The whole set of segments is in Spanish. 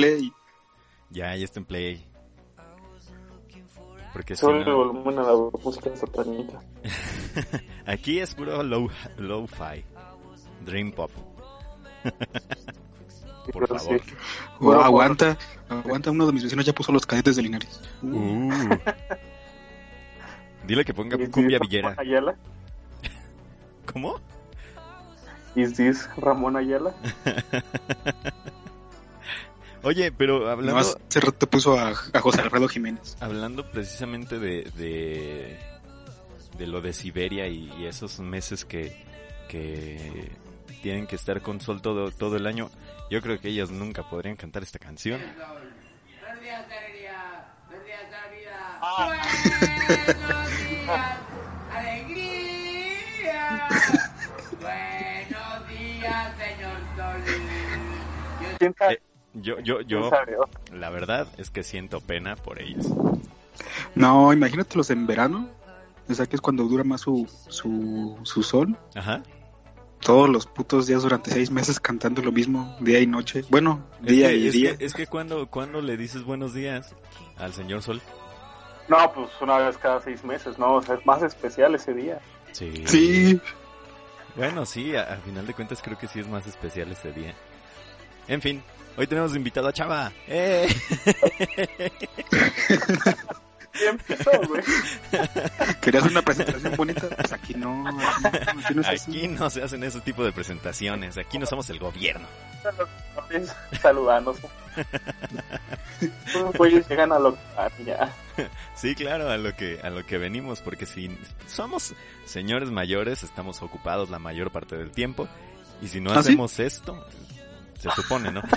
play. Ya, ya está en play. Porque si Solo el no- volumen a la música satánica. Aquí es puro low, low-fi. Dream pop. Por Pero favor. sí. Oh, aguanta, aguanta, uno de mis vecinos ya puso los cadetes de Linares. Uh. Dile que ponga ¿Is this cumbia Ramón villera. Ayala? ¿Cómo? ¿Is this Ramón Ayala? Oye, pero No, hablando, hace rato puso a, a José Alfredo Jiménez. hablando precisamente de, de, de lo de Siberia y, y esos meses que, que tienen que estar con sol todo, todo el año, yo creo que ellas nunca podrían cantar esta canción. Buenos días, alegría. Buenos días, la vida. Ah. Buenos días, alegría. Buenos días, señor Sol. Yo. Eh, Yo, yo, ¿Quién yo, la verdad es que siento pena por ellas. No, imagínatelos en verano. O sea que es cuando dura más su, su, su sol. Ajá. Todos los putos días durante seis meses cantando lo mismo, día y noche. Bueno, Es día que, y es día. que, es que cuando, cuando le dices buenos días al señor Sol. No, pues una vez cada seis meses, ¿no? O sea, es más especial ese día. Sí. Sí, Bueno, sí, a- al final de cuentas creo que sí es más especial este día. En fin, hoy tenemos invitado a Chava. ¡Eh! Querías una presentación bonita. Pues aquí no, aquí no, aquí no es así. Aquí no se hacen ese tipo de presentaciones. Aquí no somos el gobierno. Saludándose. Los güeyes llegan a lo que van, ya. Sí, claro, a lo que a lo que venimos, porque si somos señores mayores, estamos ocupados la mayor parte del tiempo, y si no ¿Ah, sí? hacemos esto, se supone, ¿no?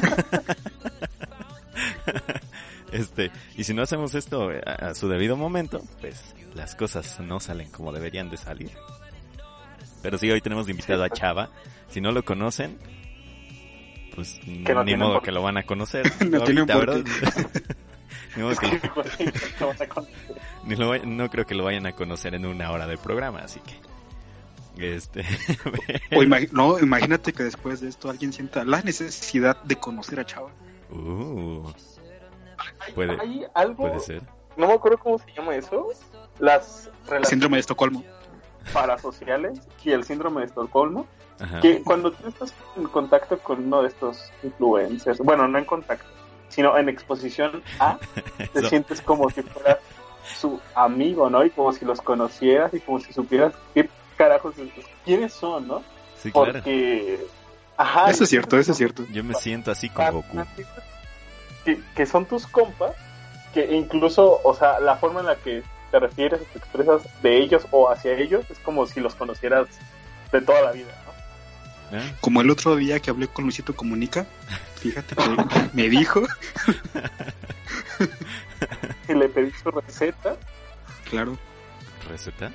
este, y si no hacemos esto a, a su debido momento, pues las cosas no salen como deberían de salir. Pero sí, hoy tenemos de invitado a Chava. Si no lo conocen, pues no ni modo por que lo van a conocer. No. Ni modo que- No lo vay- no creo que lo vayan a conocer en una hora de programa, así que. Este. O no, imagínate que después de esto alguien sienta la necesidad de conocer a Chava. uh, puede, Hay algo, puede ser. no me acuerdo cómo se llama eso, las relaciones Síndrome de Estocolmo. parasociales y el síndrome de Estocolmo, Ajá. que cuando tú estás en contacto con uno de estos influencers, bueno, no en contacto, sino en exposición a, te Eso. sientes como si fueras su amigo, ¿no? Y como si los conocieras y como si supieras qué carajos, quiénes son, ¿no? Sí, claro. Porque, ajá, Eso es cierto, eso es cierto. Yo me siento así con Goku. que, que son tus compas, que incluso, o sea, la forma en la que te refieres o te expresas de ellos o hacia ellos es como si los conocieras de toda la vida, ¿no? ¿eh? Como el otro día que hablé con Luisito Comunica, fíjate que me dijo, Y le pedí su receta. claro, ¿Receta?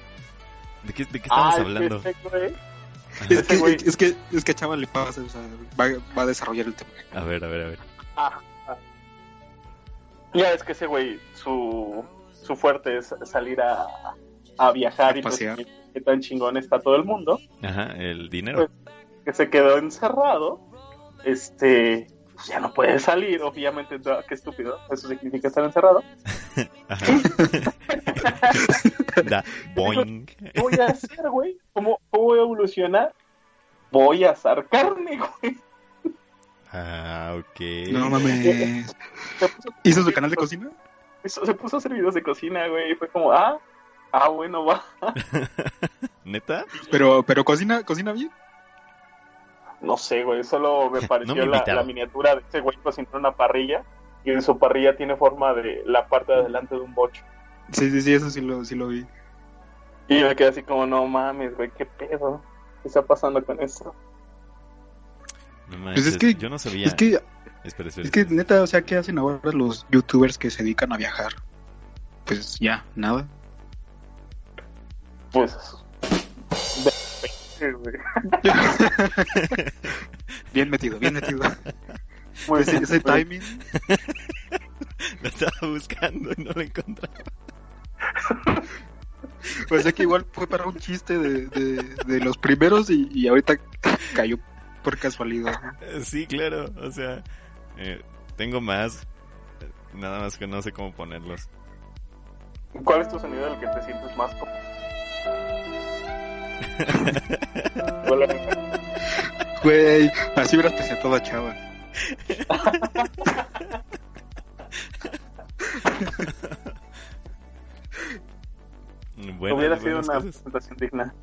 ¿De qué, de qué estamos Ah, hablando? ese güey, Ajá. es que, güey. es que es que a Chava le pasa, o sea, va, va a desarrollar el tema. A ver, a ver, a ver. ah, ah. Ya es que ese güey, su, su fuerte es salir a, a viajar A y pasear. presumir qué tan chingón está todo el mundo. Ajá, el dinero. que se quedó encerrado, este, pues ya no puede salir, obviamente, no, qué estúpido, eso significa estar encerrado. Ajá. da boing. ¿Qué voy a hacer, güey? ¿Cómo, ¿Cómo voy a evolucionar? Voy a asar carne, güey. Ah, ok. No mames. ¿Hizo su canal de cocina? se puso a hacer videos de cocina, güey, y fue como, ah, ah, bueno, va. ¿Neta? Pero, pero cocina, cocina bien. No sé, güey, solo me pareció No me la, invitaron. la miniatura de ese güey cocinando una parrilla, y en su parrilla tiene forma de la parte de adelante de un bocho. Sí, sí, sí, eso sí lo, sí lo vi. Y yo me quedé así como, no mames, güey, qué pedo. ¿Qué está pasando con esto? No Pues es que- yo no sabía. Es que, Espera, espera, es que neta, o sea, ¿qué hacen ahora los youtubers que se dedican a viajar? Pues ya, nada. Pues. Bien metido, bien metido. Muy Ese, bien, ese güey. timing. Lo estaba buscando y no lo encontraba. O sea que igual fue para un chiste de, de, de los primeros y, y ahorita cayó por casualidad. ¿no? Sí, claro, o sea, eh, Tengo más. Nada más que no sé cómo ponerlos. ¿Cuál es tu sonido del que te sientes más cómodo? Hola. Güey, así hubieras presentado a Chava. Buenas, Hubiera sido una cosas. presentación digna.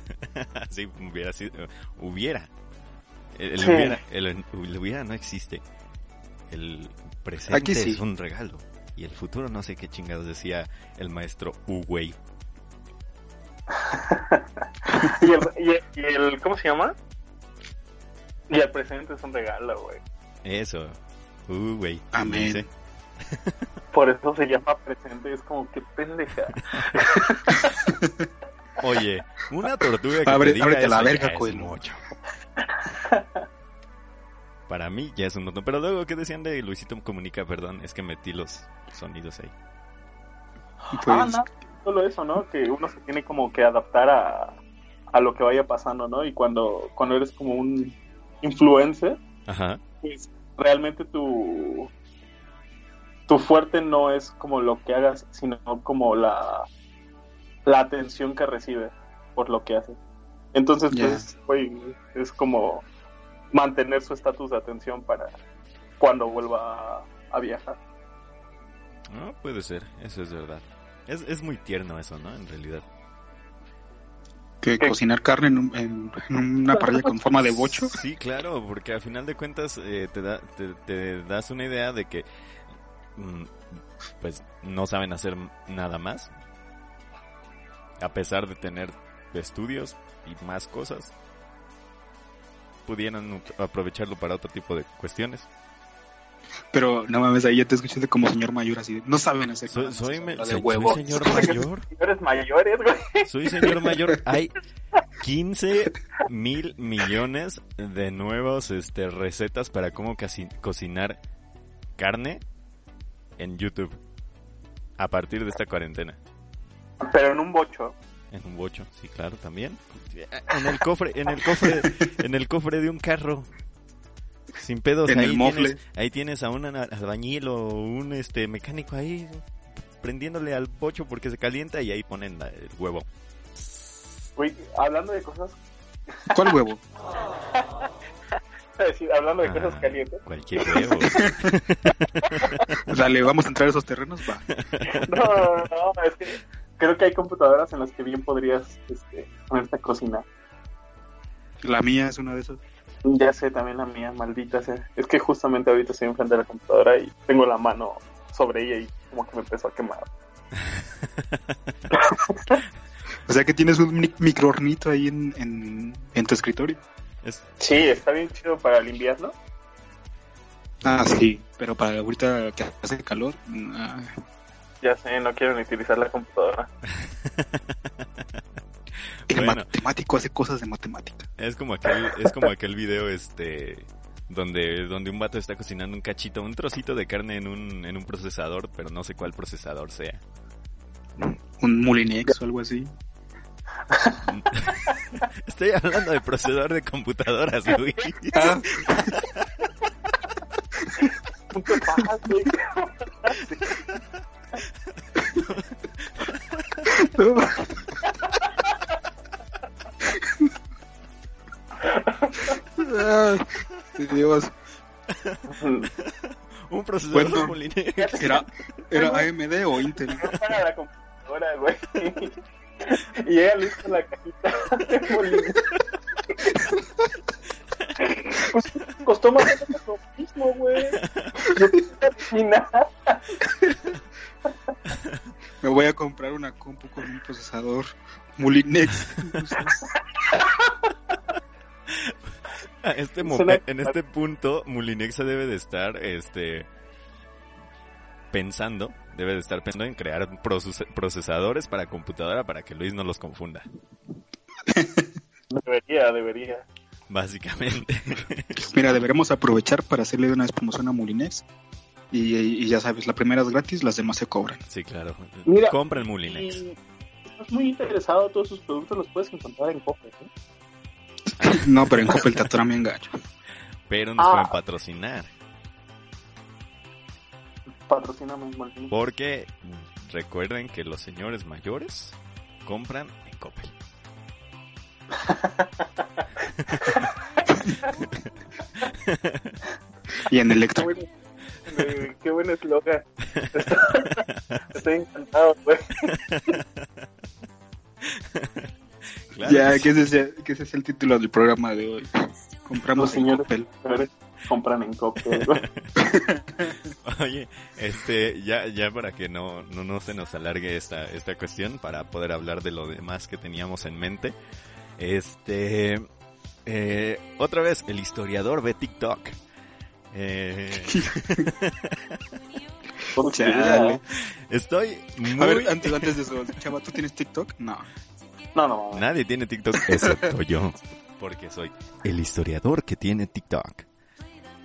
sí, hubiera sido. Hubiera. El, el Sí. hubiera, el, el hubiera no existe. El presente Aquí sí. es un regalo. Y el futuro no sé qué chingados decía el maestro Uwey. y, el, y, el, y el- ¿Cómo se llama? Y el presente es un regalo, güey. Eso. Uwey. Amén. Por eso se llama presente. Es como que pendeja. Oye, una tortuga que Abre- te diga ábrete la verga, ya es Coelho. mucho. Para mí ya es un montón. Pero luego, ¿qué decían de Luisito Comunica? Perdón, es que metí los sonidos ahí. Pues, Ah, no, solo eso, ¿no? Que uno se tiene como que adaptar a, a lo que vaya pasando, ¿no? Y cuando, cuando eres como un influencer, Ajá. pues realmente tu, tu fuerte no es como lo que hagas, sino como la, la atención que recibes por lo que haces. Entonces, Ya. pues, güey, es como mantener su estatus de atención para cuando vuelva a, a viajar. No, puede ser, eso es verdad. Es, es muy tierno eso, ¿no? En realidad. que ¿Qué? cocinar carne en, un- en- en una parrilla con forma de bocho. Sí, claro, porque al final de cuentas eh, te, da, te, te das una idea de que pues no saben hacer nada más. A pesar de tener estudios y más cosas. Pudieran aprovecharlo para otro tipo de cuestiones. Pero no mames, ahí ya te escuché como señor mayor así. de, No saben hacer Soy, nada, soy, me- habla de soy- huevo. soy señor mayor. Señores mayores, güey. Soy señor mayor. Hay 15 mil millones de nuevos este, recetas para cómo casi- cocinar carne en YouTube. A partir de esta cuarentena. Pero en un bocho. En un bocho, sí, claro, también. En el cofre, en el cofre, en el cofre de un carro. Sin pedos, En ahí el mofle. tienes, ahí tienes a un albañil o un este mecánico ahí prendiéndole al bocho porque se calienta y ahí ponen la- el huevo. Güey, hablando de cosas, ¿Cuál huevo? decir, hablando de cosas Ah, calientes. Cualquier huevo. Dale, vamos a entrar a esos terrenos, va. No, no, no, es que creo que hay computadoras en las que bien podrías este, ponerte a cocinar. La mía es una de esas. Ya sé, también la mía, maldita sea. Es que justamente ahorita estoy enfrente de la computadora y tengo la mano sobre ella y como que me empezó a quemar. O sea que tienes un mi- microhornito ahí en, en, en tu escritorio. Es- Sí, está bien chido para el invierno. Ah, sí, pero para ahorita que hace calor. ah, Ya sé, no quiero ni utilizar la computadora. el Bueno. matemático hace cosas de matemática. Es como aquel, es como aquel video este donde, donde un vato está cocinando un cachito, un trocito de carne en un, en un procesador, pero no sé cuál procesador sea. Un Mulinex o algo así. Estoy hablando de procesador de computadoras, Luis. No. Ay, Dios, Un procesador Bueno. ¿era, ¿era AMD o Intel? No para la computadora, güey. Y ella le hizo la cajita de. Pues, costó más o menos lo mismo, güey. Yo cocinar. Me voy a comprar una compu con un procesador Mulinex. Este en este punto, Mulinex debe de estar este pensando, debe de estar pensando en crear proces- procesadores para computadora para que Luis no los confunda, Debería, debería. básicamente. Mira, deberemos aprovechar para hacerle una vez promoción a Mulinex. Y, y ya sabes, la primera es gratis, las demás se cobran. Sí, claro. Mira, Compren Mulinex. Y estás muy interesado, todos sus productos los puedes encontrar en Coppel, ¿eh? No, pero en Coppel te atoran bien gacho. Pero nos Ah. pueden patrocinar. Patrocíname, Molini. Porque recuerden que los señores mayores compran en Coppel. Y en eh, qué buen eslogan. Estoy encantado, güey. Claro Ya, que que ese, sea, que ese sea el título del programa de hoy. Compramos Coppel. mayores compran en Coppel. Oye, este, ya, ya para que no, no, no se nos alargue esta, esta cuestión, para poder hablar de lo demás que teníamos en mente. Este, eh, otra vez, el historiador ve TikTok. Eh, estoy muy... A ver, antes, antes de eso, chava, ¿tú tienes TikTok? No. No, no, no. Nadie tiene TikTok excepto yo, porque soy el historiador que tiene TikTok.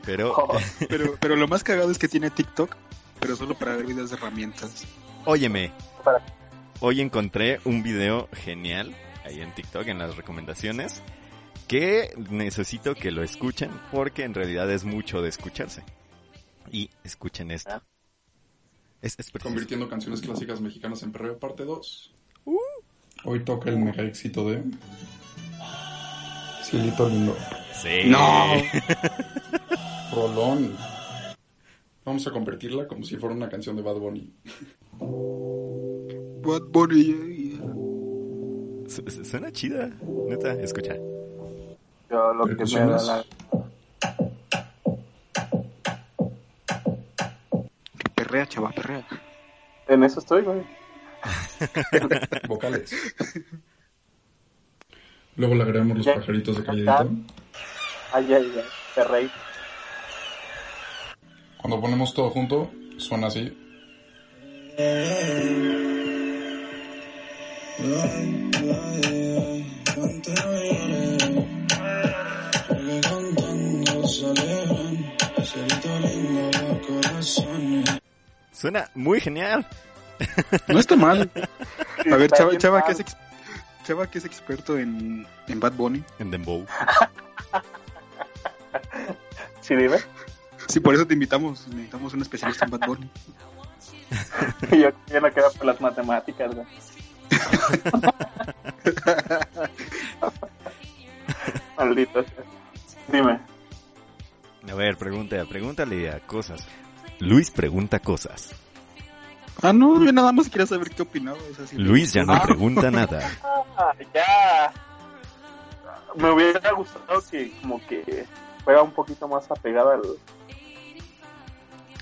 Pero, Oh, Pero, pero lo más cagado es que tiene TikTok, pero solo para ver videos de herramientas. óyeme, Para- hoy encontré un video genial ahí en TikTok en las recomendaciones que necesito que lo escuchen porque en realidad es mucho de escucharse. Y escuchen esto. Ah. Es, es. Convirtiendo canciones clásicas mexicanas en perreo parte 2. Hoy toca el mega éxito de Cielito Lindo. Sí. No. Rolón. Vamos a convertirla como si fuera una canción de Bad Bunny. Bad Bunny, yeah, yeah. Su- su- Suena chida, neta, escucha. yo lo que me da la... Perrea, chava, perrea. En eso estoy, güey. Vocales. Luego le agregamos los Ya. pajaritos de calladita. Ay, ay, ay. Perrey. Cuando ponemos todo junto, suena así. Suena muy genial. No está mal. A ver, chava, chava, que es, ex- chava que es experto en, en Bad Bunny. En Dembow. Sí, dime. Sí, por eso te invitamos. Necesitamos un especialista en Bad Bunny. Yo ya no quedo por las matemáticas, güey. Maldito. Dime. A ver, pregunta, pregúntale a cosas. Luis pregunta cosas. Ah, no, yo nada más quería saber qué opinaba. o sea, si le Luis ya no Ah. pregunta nada. Ah, ya. Me hubiera gustado que como que fuera un poquito más apegada al...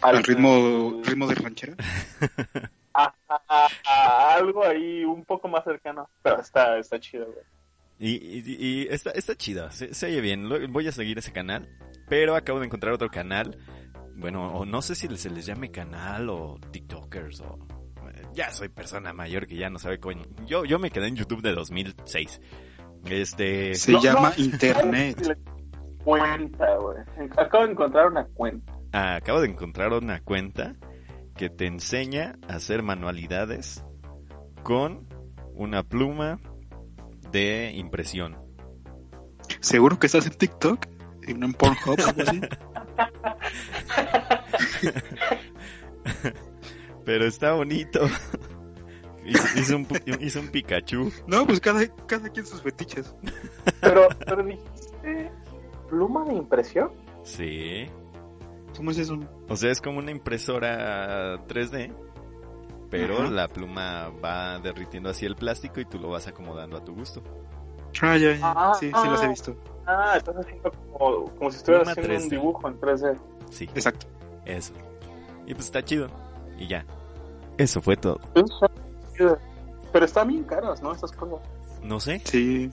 Al ritmo, ritmo de ranchera. a, a- a algo ahí un poco más cercano. Pero está, está chido, güey. Y, y- y está, está chido, se, se oye bien. Lo- voy a seguir ese canal, pero acabo de encontrar otro canal. Bueno, o no sé si se les llame canal o TikTokers o... eh, Ya soy persona mayor que ya no sabe coño. Yo, yo me quedé en YouTube de 2006. Este... Se No, llama no, Internet. Cuenta, güey. Acabo de encontrar una cuenta. ah, acabo de encontrar una cuenta que te enseña a hacer manualidades con una pluma de impresión. ¿Seguro que estás en TikTok? ¿Y no en Pornhub o algo así? Pero está bonito. hizo, hizo un, pu- hizo un Pikachu. No, pues cada, cada quien sus fetiches. Pero, pero dijiste... ¿Pluma de impresión? Sí. ¿Cómo es eso? O sea, es como una impresora 3D. Pero Ajá. la pluma va derritiendo así el plástico y tú lo vas acomodando a tu gusto. Ah, ya, ya. Ah, Sí, sí los he ah. visto. Ah, estás haciendo como, como si estuvieras haciendo un 3D. dibujo en 3D. Sí, Exacto. eso. Y pues está chido. Y ya. Eso fue todo. Eso está chido. Pero están bien caras, ¿no? Esas cosas. No sé. Sí.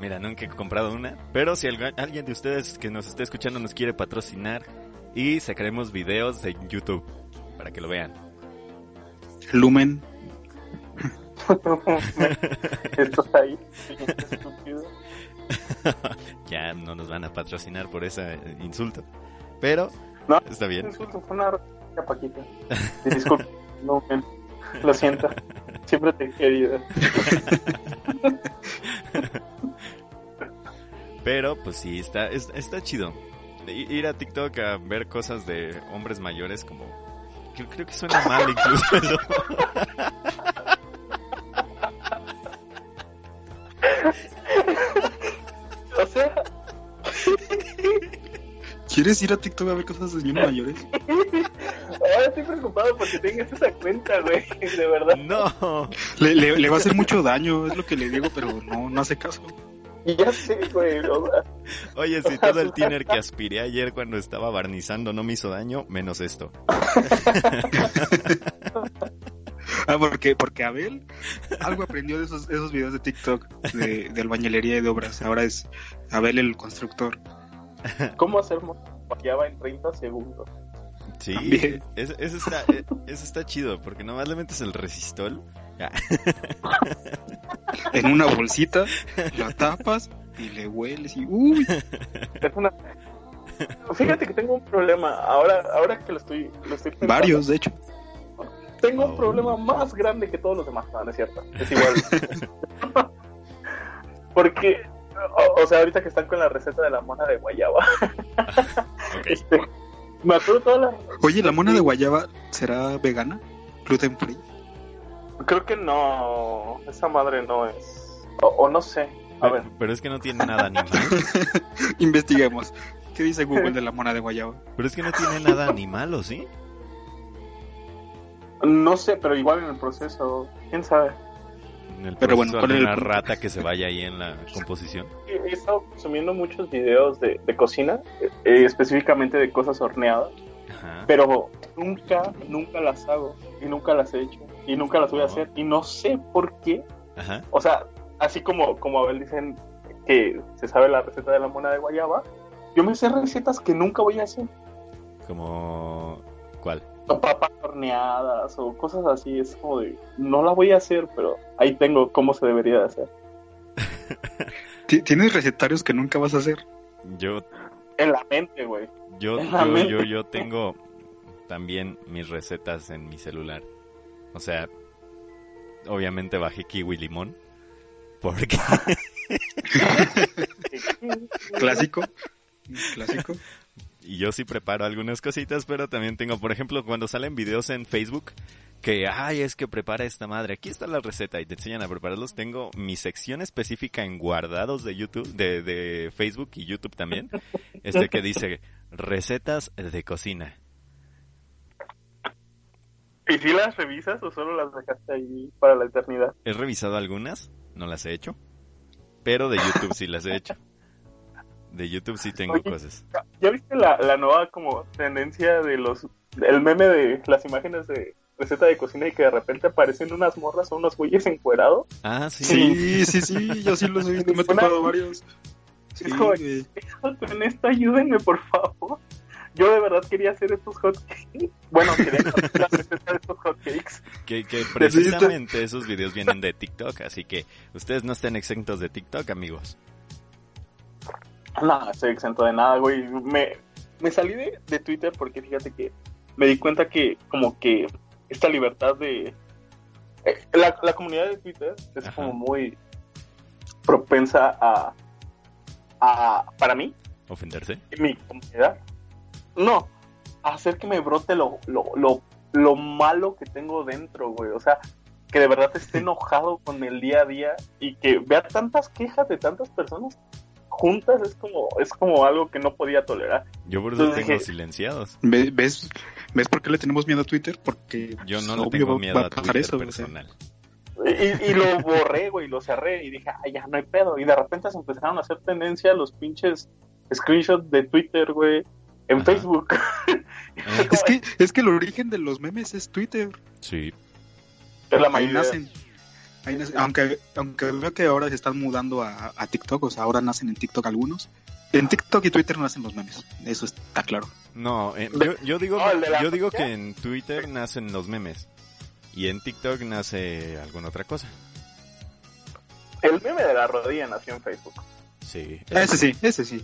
Mira, nunca he comprado una. Pero si algu- alguien de ustedes que nos esté escuchando nos quiere patrocinar y sacaremos videos de YouTube para que lo vean. Lumen. Estás ahí. estúpido. ya no nos van a patrocinar por ese insulto. Pero No. está bien. Insulto, fue una ya, Paquita. Disculpe, no. Lo siento. Siempre te he querido. Pero pues sí, está, es- está chido. Ir a TikTok a ver cosas de hombres mayores como Creo, creo que suena mal incluso eso. O sea, ¿Quieres ir a TikTok a ver cosas de niños mayores? ahora estoy preocupado porque tengas esa cuenta, güey. De verdad. No. Le, le- le va a hacer mucho daño, es lo que le digo, pero no, no hace caso. Ya sé, güey. O sea, Oye, si todo el tiner que aspiré ayer cuando estaba barnizando no me hizo daño, menos esto. Ah, porque, porque Abel algo aprendió de esos, esos videos de TikTok de, de albañilería y de obras. Ahora es Abel el constructor. ¿Cómo hacer guayaba en 30 segundos? Sí, eso, eso está, eh, eso está chido, porque nomás le metes el resistol. ya. En una bolsita, la tapas y le hueles y uy. Es una... Fíjate que tengo un problema. Ahora, ahora que lo estoy, lo estoy pensando, Varios, de hecho. Tengo Oh. un problema más grande que todos los demás. No, no es cierto. Es igual. Porque, o, o sea, ahorita que están con la receta de la mona de guayaba, Ok. este, me acuerdo todas las... Oye, ¿la mona de guayaba será vegana? ¿Gluten free? Creo que no, esa madre no es... O, o no sé. A ver, Pero, pero es que no tiene nada animal. Investiguemos. ¿Qué dice Google de la mona de guayaba? Pero es que no tiene nada animal, ¿o sí? No sé, pero igual en el proceso, quién sabe. En el Pero bueno, proceso, ¿cuál es el rata que se vaya ahí en la composición. He estado consumiendo muchos videos de, de cocina, eh, específicamente de cosas horneadas, Ajá. pero nunca, nunca las hago y nunca las he hecho y nunca las voy a No. hacer y no sé por qué. Ajá. O sea, así como, como Abel dicen que se sabe la receta de la mona de guayaba, yo me sé recetas que nunca voy a hacer. Como... ¿Cuál? O papas horneadas o cosas así, es como de, no la voy a hacer, pero ahí tengo cómo se debería de hacer. Ti- ¿Tienes recetarios que nunca vas a hacer? Yo, En la mente, güey. yo, yo, mente. yo, yo tengo también mis recetas en mi celular. O sea, obviamente bajé kiwi limón. Porque... Clásico. Clásico. Y yo sí preparo algunas cositas, pero también tengo, por ejemplo, cuando salen videos en Facebook que, ay, es que prepara esta madre, aquí está la receta y te enseñan a prepararlos, tengo mi sección específica en guardados de YouTube, de, de Facebook y YouTube también, este que dice recetas de cocina. ¿Y si las revisas o solo las dejaste ahí para la eternidad? He revisado algunas, no las he hecho, pero de YouTube sí las he hecho. De YouTube sí tengo Oye, cosas. ¿Ya viste la, la nueva como tendencia de los... el meme de las imágenes de receta de cocina y que de repente aparecen unas morras o unos güeyes encuerados? Ah, sí. Sí, sí, sí, yo sí los he visto, me he topado varios. Sí, Es como- güey. Con esto ayúdenme, por favor. Yo de verdad quería hacer estos hotcakes. Bueno, quería hacer la receta de estos hotcakes. Que, que precisamente esos videos vienen de TikTok, así que ustedes no estén exentos de TikTok, amigos. No, estoy exento de nada, güey. Me, me salí de, de Twitter porque fíjate que me di cuenta que como que esta libertad de... eh, la, la comunidad de Twitter es Ajá. como muy propensa a, a... Para mí, Ofenderse. mi comunidad, no, hacer que me brote lo, lo, lo, lo malo que tengo dentro, güey. O sea, que de verdad esté enojado con el día a día y que vea tantas quejas de tantas personas juntas es como es como algo que no podía tolerar. Yo por eso Entonces tengo dije- silenciados. Ve- ¿Ves, ¿Ves por qué le tenemos miedo a Twitter? Porque Yo no pues, le tengo miedo a Twitter eso, o sea. personal. Y, y lo borré, güey, lo cerré y dije, ay, ya no hay pedo. Y de repente se empezaron a hacer tendencia los pinches screenshots de Twitter, güey, en Ajá. Facebook. Eh, Es que, es que el origen de los memes es Twitter. sí. Es la mayoría. Ahí nacen. Aunque, aunque veo que ahora se están mudando a, a TikTok, o sea, ahora nacen en TikTok algunos. En TikTok y Twitter no nacen los memes, eso está claro. No, eh, yo, yo digo, yo digo que en Twitter nacen los memes y en TikTok nace alguna otra cosa. El meme de la rodilla nació en Facebook. Sí. Ese sí, ese sí.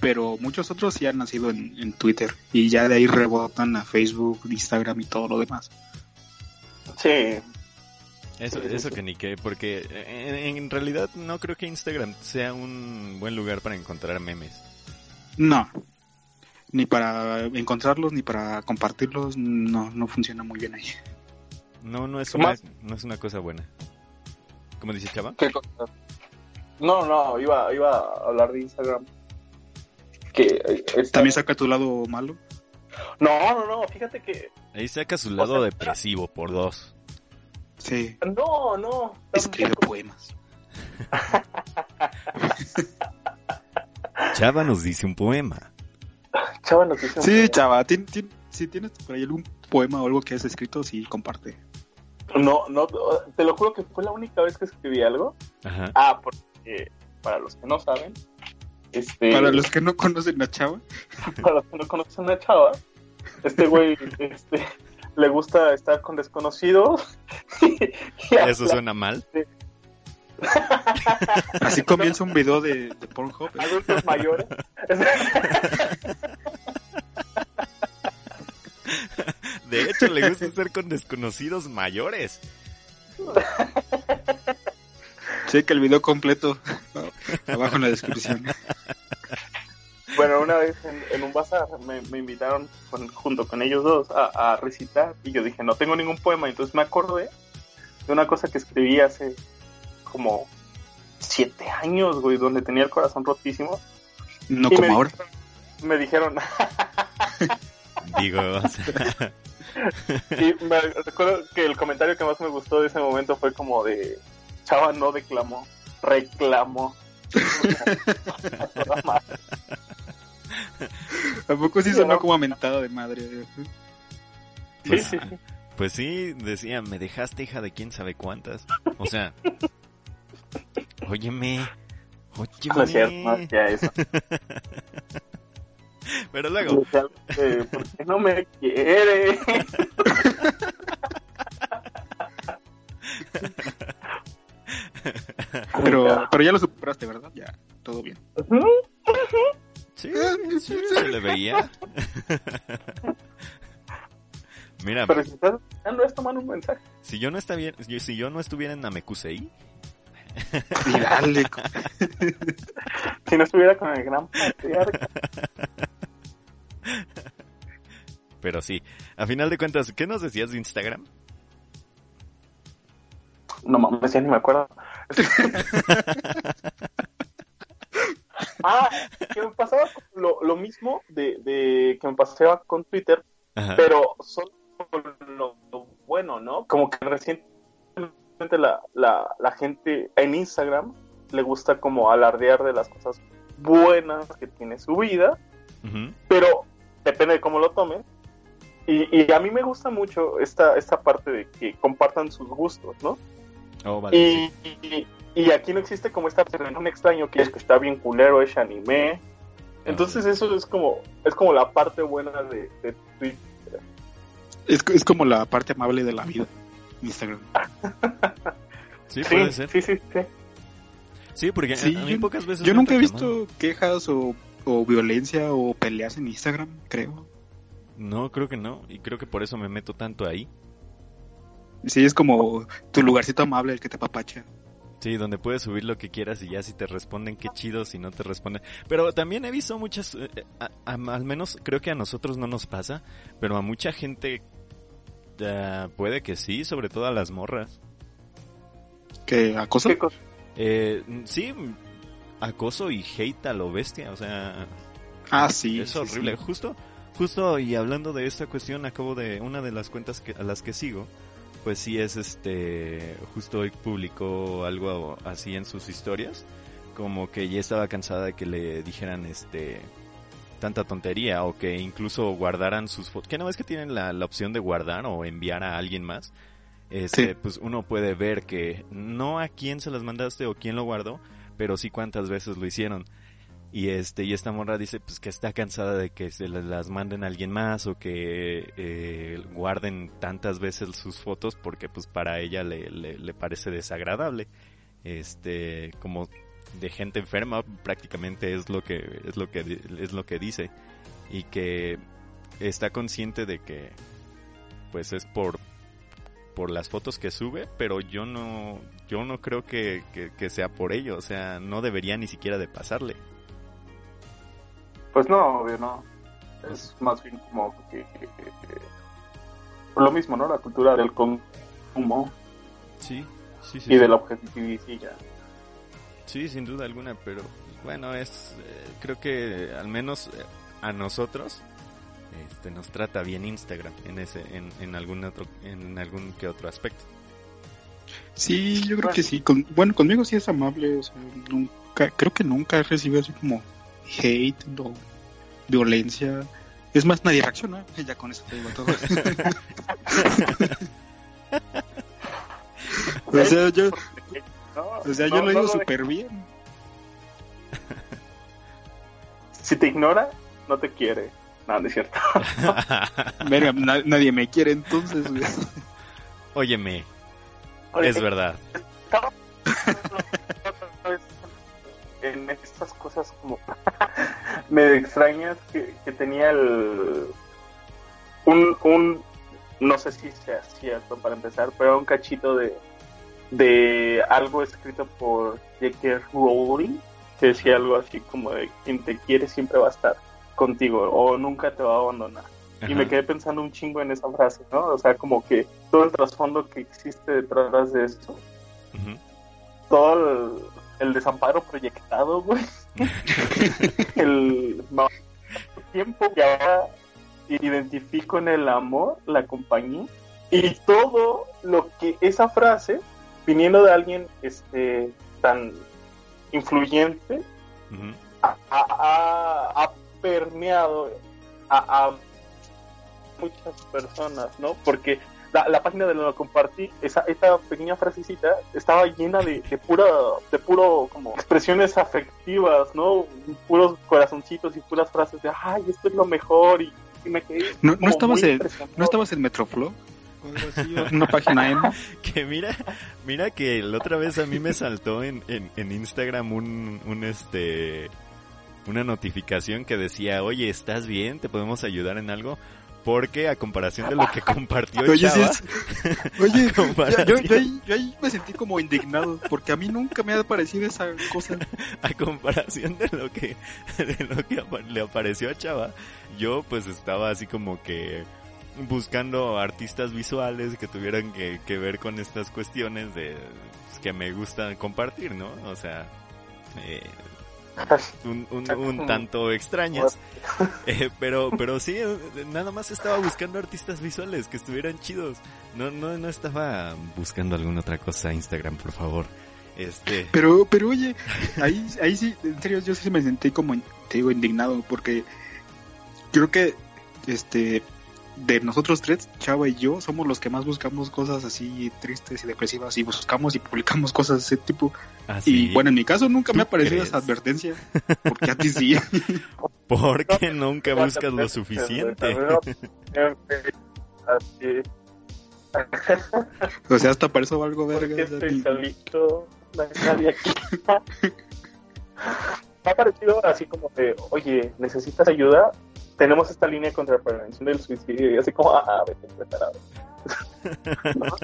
Pero muchos otros sí han nacido en, en Twitter y ya de ahí rebotan a Facebook, Instagram y todo lo demás. Sí, Eso, eso sí. que ni qué, porque en, en realidad no creo que Instagram sea un buen lugar para encontrar memes. No. ni para encontrarlos ni para compartirlos, no, no funciona muy bien ahí. No, no es, ¿Qué una, más? no es una cosa buena. ¿Cómo dice Chava? No, no, iba, iba a hablar de Instagram. Que eh, También saca tu lado malo. No, no, no, fíjate que... Ahí saca su lado sea, depresivo por dos. Sí, No, no. escribe poemas. Chava nos dice un poema. Chava nos dice un Sí, poema. chava, tien- tien- si tienes por ahí algún poema o algo que has escrito, sí, comparte. No, no, te lo juro que fue la única vez que escribí algo. Ajá. Ah, porque para los que no saben, este, Para los que no conocen a Chava, para los que no conocen a Chava, este güey, este, le gusta estar con desconocidos. Eso suena mal. así comienza un video de, de Pornhub. adultos mayores. De hecho, le gusta estar con desconocidos mayores. Checa el video completo abajo en la descripción. Bueno, una vez en, en un bazar me, me invitaron con- junto con ellos dos a, a recitar y yo dije, no tengo ningún poema, entonces me acordé de una cosa que escribí hace como siete años, güey, donde tenía el corazón rotísimo. No Y me como ahora. dijeron- Me dijeron, Digo, o sea, y me recuerdo que el comentario que más me gustó de ese momento fue como de, Chava no declamó, reclamó. poco sí sonó como mentada de madre? Pues, sí, sí. pues sí, decía, me dejaste hija de quién sabe cuántas. O sea, óyeme, No es cierto, no óyeme. decía eso. Pero luego, eh, ¿Por qué no me quiere? Pero, pero ya lo superaste, ¿verdad? Ya, todo bien. Ujú. Sí, sí, se le veía. Mira, Pero si estás escuchando esto, manda un mensaje. si yo no está bien, si yo no estuviera en Namekusei. Si no estuviera con el gran patriarca. pero sí, a final de cuentas, ¿qué nos decías de Instagram? No mames, ya ni me acuerdo. ah, que me pasaba lo, lo mismo de, de que me pasaba con Twitter, Ajá. pero solo lo, lo bueno, ¿no? Como que recientemente la, la, la gente en Instagram le gusta como alardear de las cosas buenas que tiene su vida, pero depende de cómo lo tomen. Y, y a mí me gusta mucho esta, esta parte de que compartan sus gustos, ¿no? Oh, vale, Y, sí. y, y aquí no existe como esta un extraño que es que está bien culero ese anime. Entonces eso es como es como la parte buena de, de Twitter. Es, es como la parte amable de la vida. Instagram. Sí, puede ser. sí, sí, sí. Sí, porque Sí, a, a mí yo- pocas veces Yo nunca he visto quejas o, o violencia o peleas en Instagram, creo. No, creo que no. Y creo que por eso me meto tanto ahí. Sí, es como tu lugarcito amable el que te papacha. Sí, donde puedes subir lo que quieras y ya si te responden, qué chido, si no te responden. Pero también he visto muchas, eh, a- a- al menos creo que a nosotros no nos pasa, pero a mucha gente eh, puede que sí, sobre todo a las morras. ¿Que acoso? ¿Qué cosa? Eh, sí, acoso y hate a lo bestia, o sea, Ah, sí. es sí, horrible. sí. Justo, justo y hablando de esta cuestión, acabo de una de las cuentas que, a las que sigo, pues sí es este, justo hoy publicó algo así en sus historias, como que ya estaba cansada de que le dijeran este tanta tontería o que incluso guardaran sus fotos. Que no es que tienen la, la opción de guardar o enviar a alguien más. Este, Sí. pues uno puede ver que no a quién se las mandaste o quién lo guardó, pero sí cuántas veces lo hicieron. Y este, y esta morra dice pues que está cansada de que se la- las manden a alguien más o que eh, guarden tantas veces sus fotos porque pues para ella le, le, parece desagradable. Este, como de gente enferma prácticamente es lo que es lo que es lo que dice y que está consciente de que pues es por por las fotos que sube, pero yo no yo no creo que, que, que sea por ello, o sea, no debería ni siquiera de pasarle. Pues no, obvio, no. Es más bien como que, que- que- por lo mismo, ¿no? La cultura del consumo Sí, sí, sí. y sí. de la objetividad. Sí, sin duda alguna, pero bueno, es eh, creo que al menos eh, a nosotros este nos trata bien Instagram en ese en, en algún otro en algún que otro aspecto. Sí, yo creo que sí. Con- bueno, conmigo sí es amable. O sea, nunca, creo que nunca he recibido así como hate o violencia. Es más, nadie reacciona. Ya con eso te digo todo. o sea, yo, No, o sea, no, yo lo no digo lo súper bien. Si te ignora, no te quiere. No, no es cierto. Verga, na- nadie me quiere entonces. güey. Óyeme, Oye, es verdad. Cosas como medio extrañas que, que tenía el un, un no sé si sea cierto para empezar pero un cachito de de algo escrito por J.K. Rowling que decía algo así como de quien te quiere siempre va a estar contigo o nunca te va a abandonar y me quedé pensando un chingo en esa frase, ¿no? O sea, como que todo el trasfondo que existe detrás de esto, todo el, el desamparo proyectado, güey, el no, tiempo que ahora identifico en el amor, la compañía, y todo lo que esa frase, viniendo de alguien este tan influyente, ha- ha permeado a, a muchas personas, ¿no? Porque la, la página de lo compartí, esa, esa pequeña frasecita estaba llena de, de pura, de puro como expresiones afectivas, ¿no? Puros corazoncitos y puras frases de ay, esto es lo mejor y, y me quedé ¿No, no estabas en. ¿No estabas en Metroflow? Una página emo. Que mira, mira que la otra vez a mí me saltó en, en, en Instagram un, un este una notificación que decía, oye, ¿estás bien? ¿Te podemos ayudar en algo? Porque a comparación de lo que compartió Oye, sí Chava, es- Oye, comparación- yo, yo ahí, yo ahí me sentí como indignado, porque a mí nunca me ha parecido esa cosa. a comparación de lo que de lo que le apareció a Chava, yo pues estaba así como que buscando artistas visuales que tuvieran que, que ver con estas cuestiones de pues, que me gusta compartir, ¿no? O sea, eh, un, un, un tanto extrañas, eh, pero pero sí, nada más estaba buscando artistas visuales que estuvieran chidos. No no no estaba buscando alguna otra cosa Instagram, por favor. Este, Pero, pero oye, ahí, ahí sí, en serio, yo sí me sentí como, te digo, indignado, porque creo que, este, de nosotros tres, Chava y yo, somos los que más buscamos cosas así tristes y depresivas, y buscamos y publicamos cosas de ese tipo. así. Y bueno, en mi caso nunca me ¿Tú ha parecido esa advertencia, porque a ti sí. Porque nunca buscas lo suficiente. Así, o sea, hasta para eso valgo porque verga. estoy solito, no hay nadie aquí. Me ha parecido así como de, oye, ¿necesitas ayuda? Tenemos esta línea contra la prevención del suicidio y así como, ah, vete, preparado.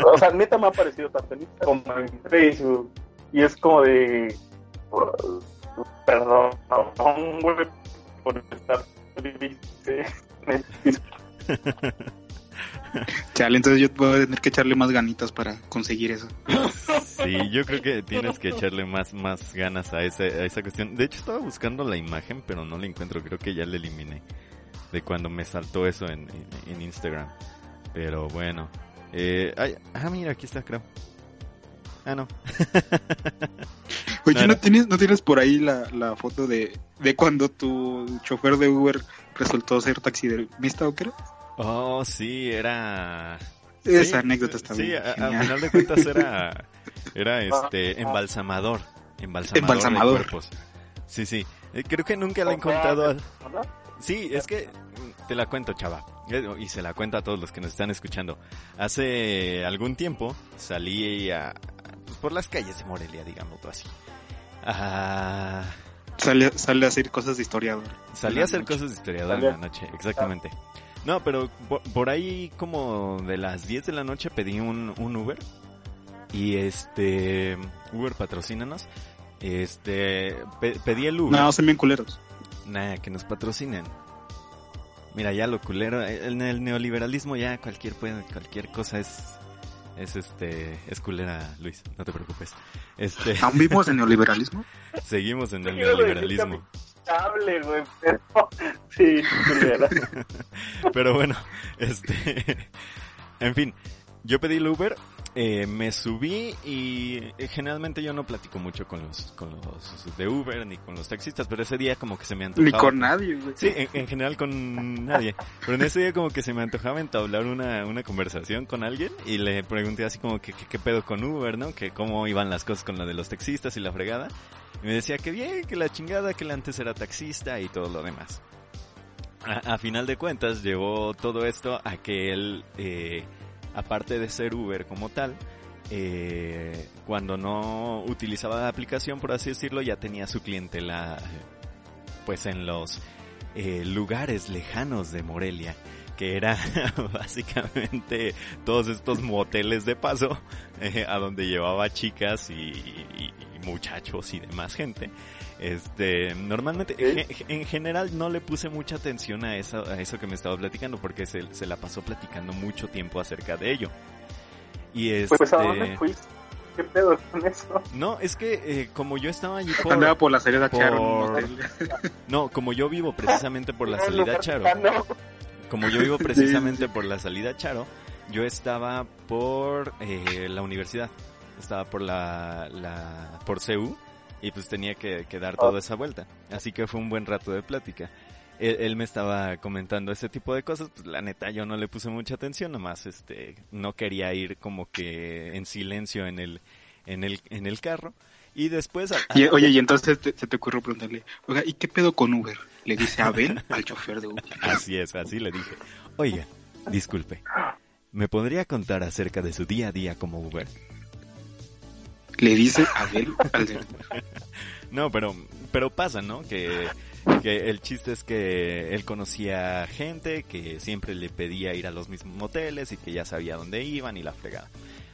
o sea, neta me ha parecido tanto en Instagram como en Facebook y es como de, perdón, güey, por estar triste. Chale, entonces yo voy a tener que echarle más ganitas para conseguir eso. Sí, yo creo que tienes que echarle más, más ganas a, ese, a esa cuestión. De hecho, estaba buscando la imagen, pero no la encuentro. Creo que ya la eliminé. De cuando me saltó eso en, en, en Instagram. Pero bueno. Eh, ay, ah, mira, aquí está, creo. Ah, no. Oye. ¿no tienes, ¿no tienes por ahí la, la foto de, de cuando tu chofer de Uber resultó ser taxidermista o qué era? Oh, sí, era... Esa Sí, anécdota está Sí, bien a, a genial. final de cuentas era, era este, embalsamador. Embalsamador, Embalsamador. de cuerpos. Sí, sí. Eh, Creo que nunca la he contado. a- Sí, es que mm, te la cuento, chava. Eh, Y se la cuento a todos los que nos están escuchando. Hace algún tiempo salí a, pues, por las calles de Morelia, digámoslo así. Ah, Sale, sale a hacer cosas de historiador. salí a hacer noche. cosas de historiador en la noche, exactamente. No, pero por, por ahí como de las 10 de la noche pedí un, un Uber. Y este, Uber patrocínanos. Este, pe- pedí el Uber. No, son bien culeros. Nah, que nos patrocinen. Mira, ya lo culero, en el neoliberalismo ya cualquier puede, cualquier cosa es es este es culera, Luis, no te preocupes. Este ¿Aún vivimos en neoliberalismo? seguimos en el neoliberalismo. Hable, güey, pero sí, culera. Pero bueno, este en fin, yo pedí el Uber, eh, me subí y eh, generalmente yo no platico mucho con los con los de Uber ni con los taxistas, pero ese día como que se me antojaba. Ni con nadie, güey. Sí, en, en general con nadie. Pero en ese día como que se me antojaba entablar una, una conversación con alguien y le pregunté así como que que- qué pedo con Uber, ¿no? Que cómo iban las cosas con lo de los taxistas y la fregada. Y me decía que bien, que la chingada, que él antes era taxista y todo lo demás. A, a final de cuentas llevó todo esto a que él, eh, aparte de ser Uber como tal, eh, cuando no utilizaba la aplicación, por así decirlo, ya tenía su clientela pues en los eh, lugares lejanos de Morelia, que era básicamente todos estos moteles de paso, eh, a donde llevaba chicas y muchachos y demás gente. Este, normalmente, en general no le puse mucha atención a eso, a eso que me estaba platicando, porque se, se la pasó platicando mucho tiempo acerca de ello. Y este, Pues, ¿a dónde fuiste? ¿Qué pedo con eso? no, es que eh, como yo estaba allí por, Andaba por la salida por- Charo no, como yo vivo precisamente por la salida Charo, como yo vivo precisamente por la salida Charo, yo estaba por eh, la universidad, estaba por la, la por CU y pues tenía que, que dar toda esa vuelta, así que fue un buen rato de plática. Él, él me estaba comentando ese tipo de cosas, pues la neta yo no le puse mucha atención, nomás este no quería ir como que en silencio en el en el en el carro y después a- Y, oye, y entonces te- se te ocurrió preguntarle, oiga, ¿y qué pedo con Uber? Le dice Abel al chofer de Uber. Así es, así le dije. Oiga, disculpe, ¿me podría contar acerca de su día a día como Uber? Le dice Abel al No, pero, pero pasa, ¿no? Que, que el chiste es que él conocía gente que siempre le pedía ir a los mismos moteles y que ya sabía dónde iban y la fregada.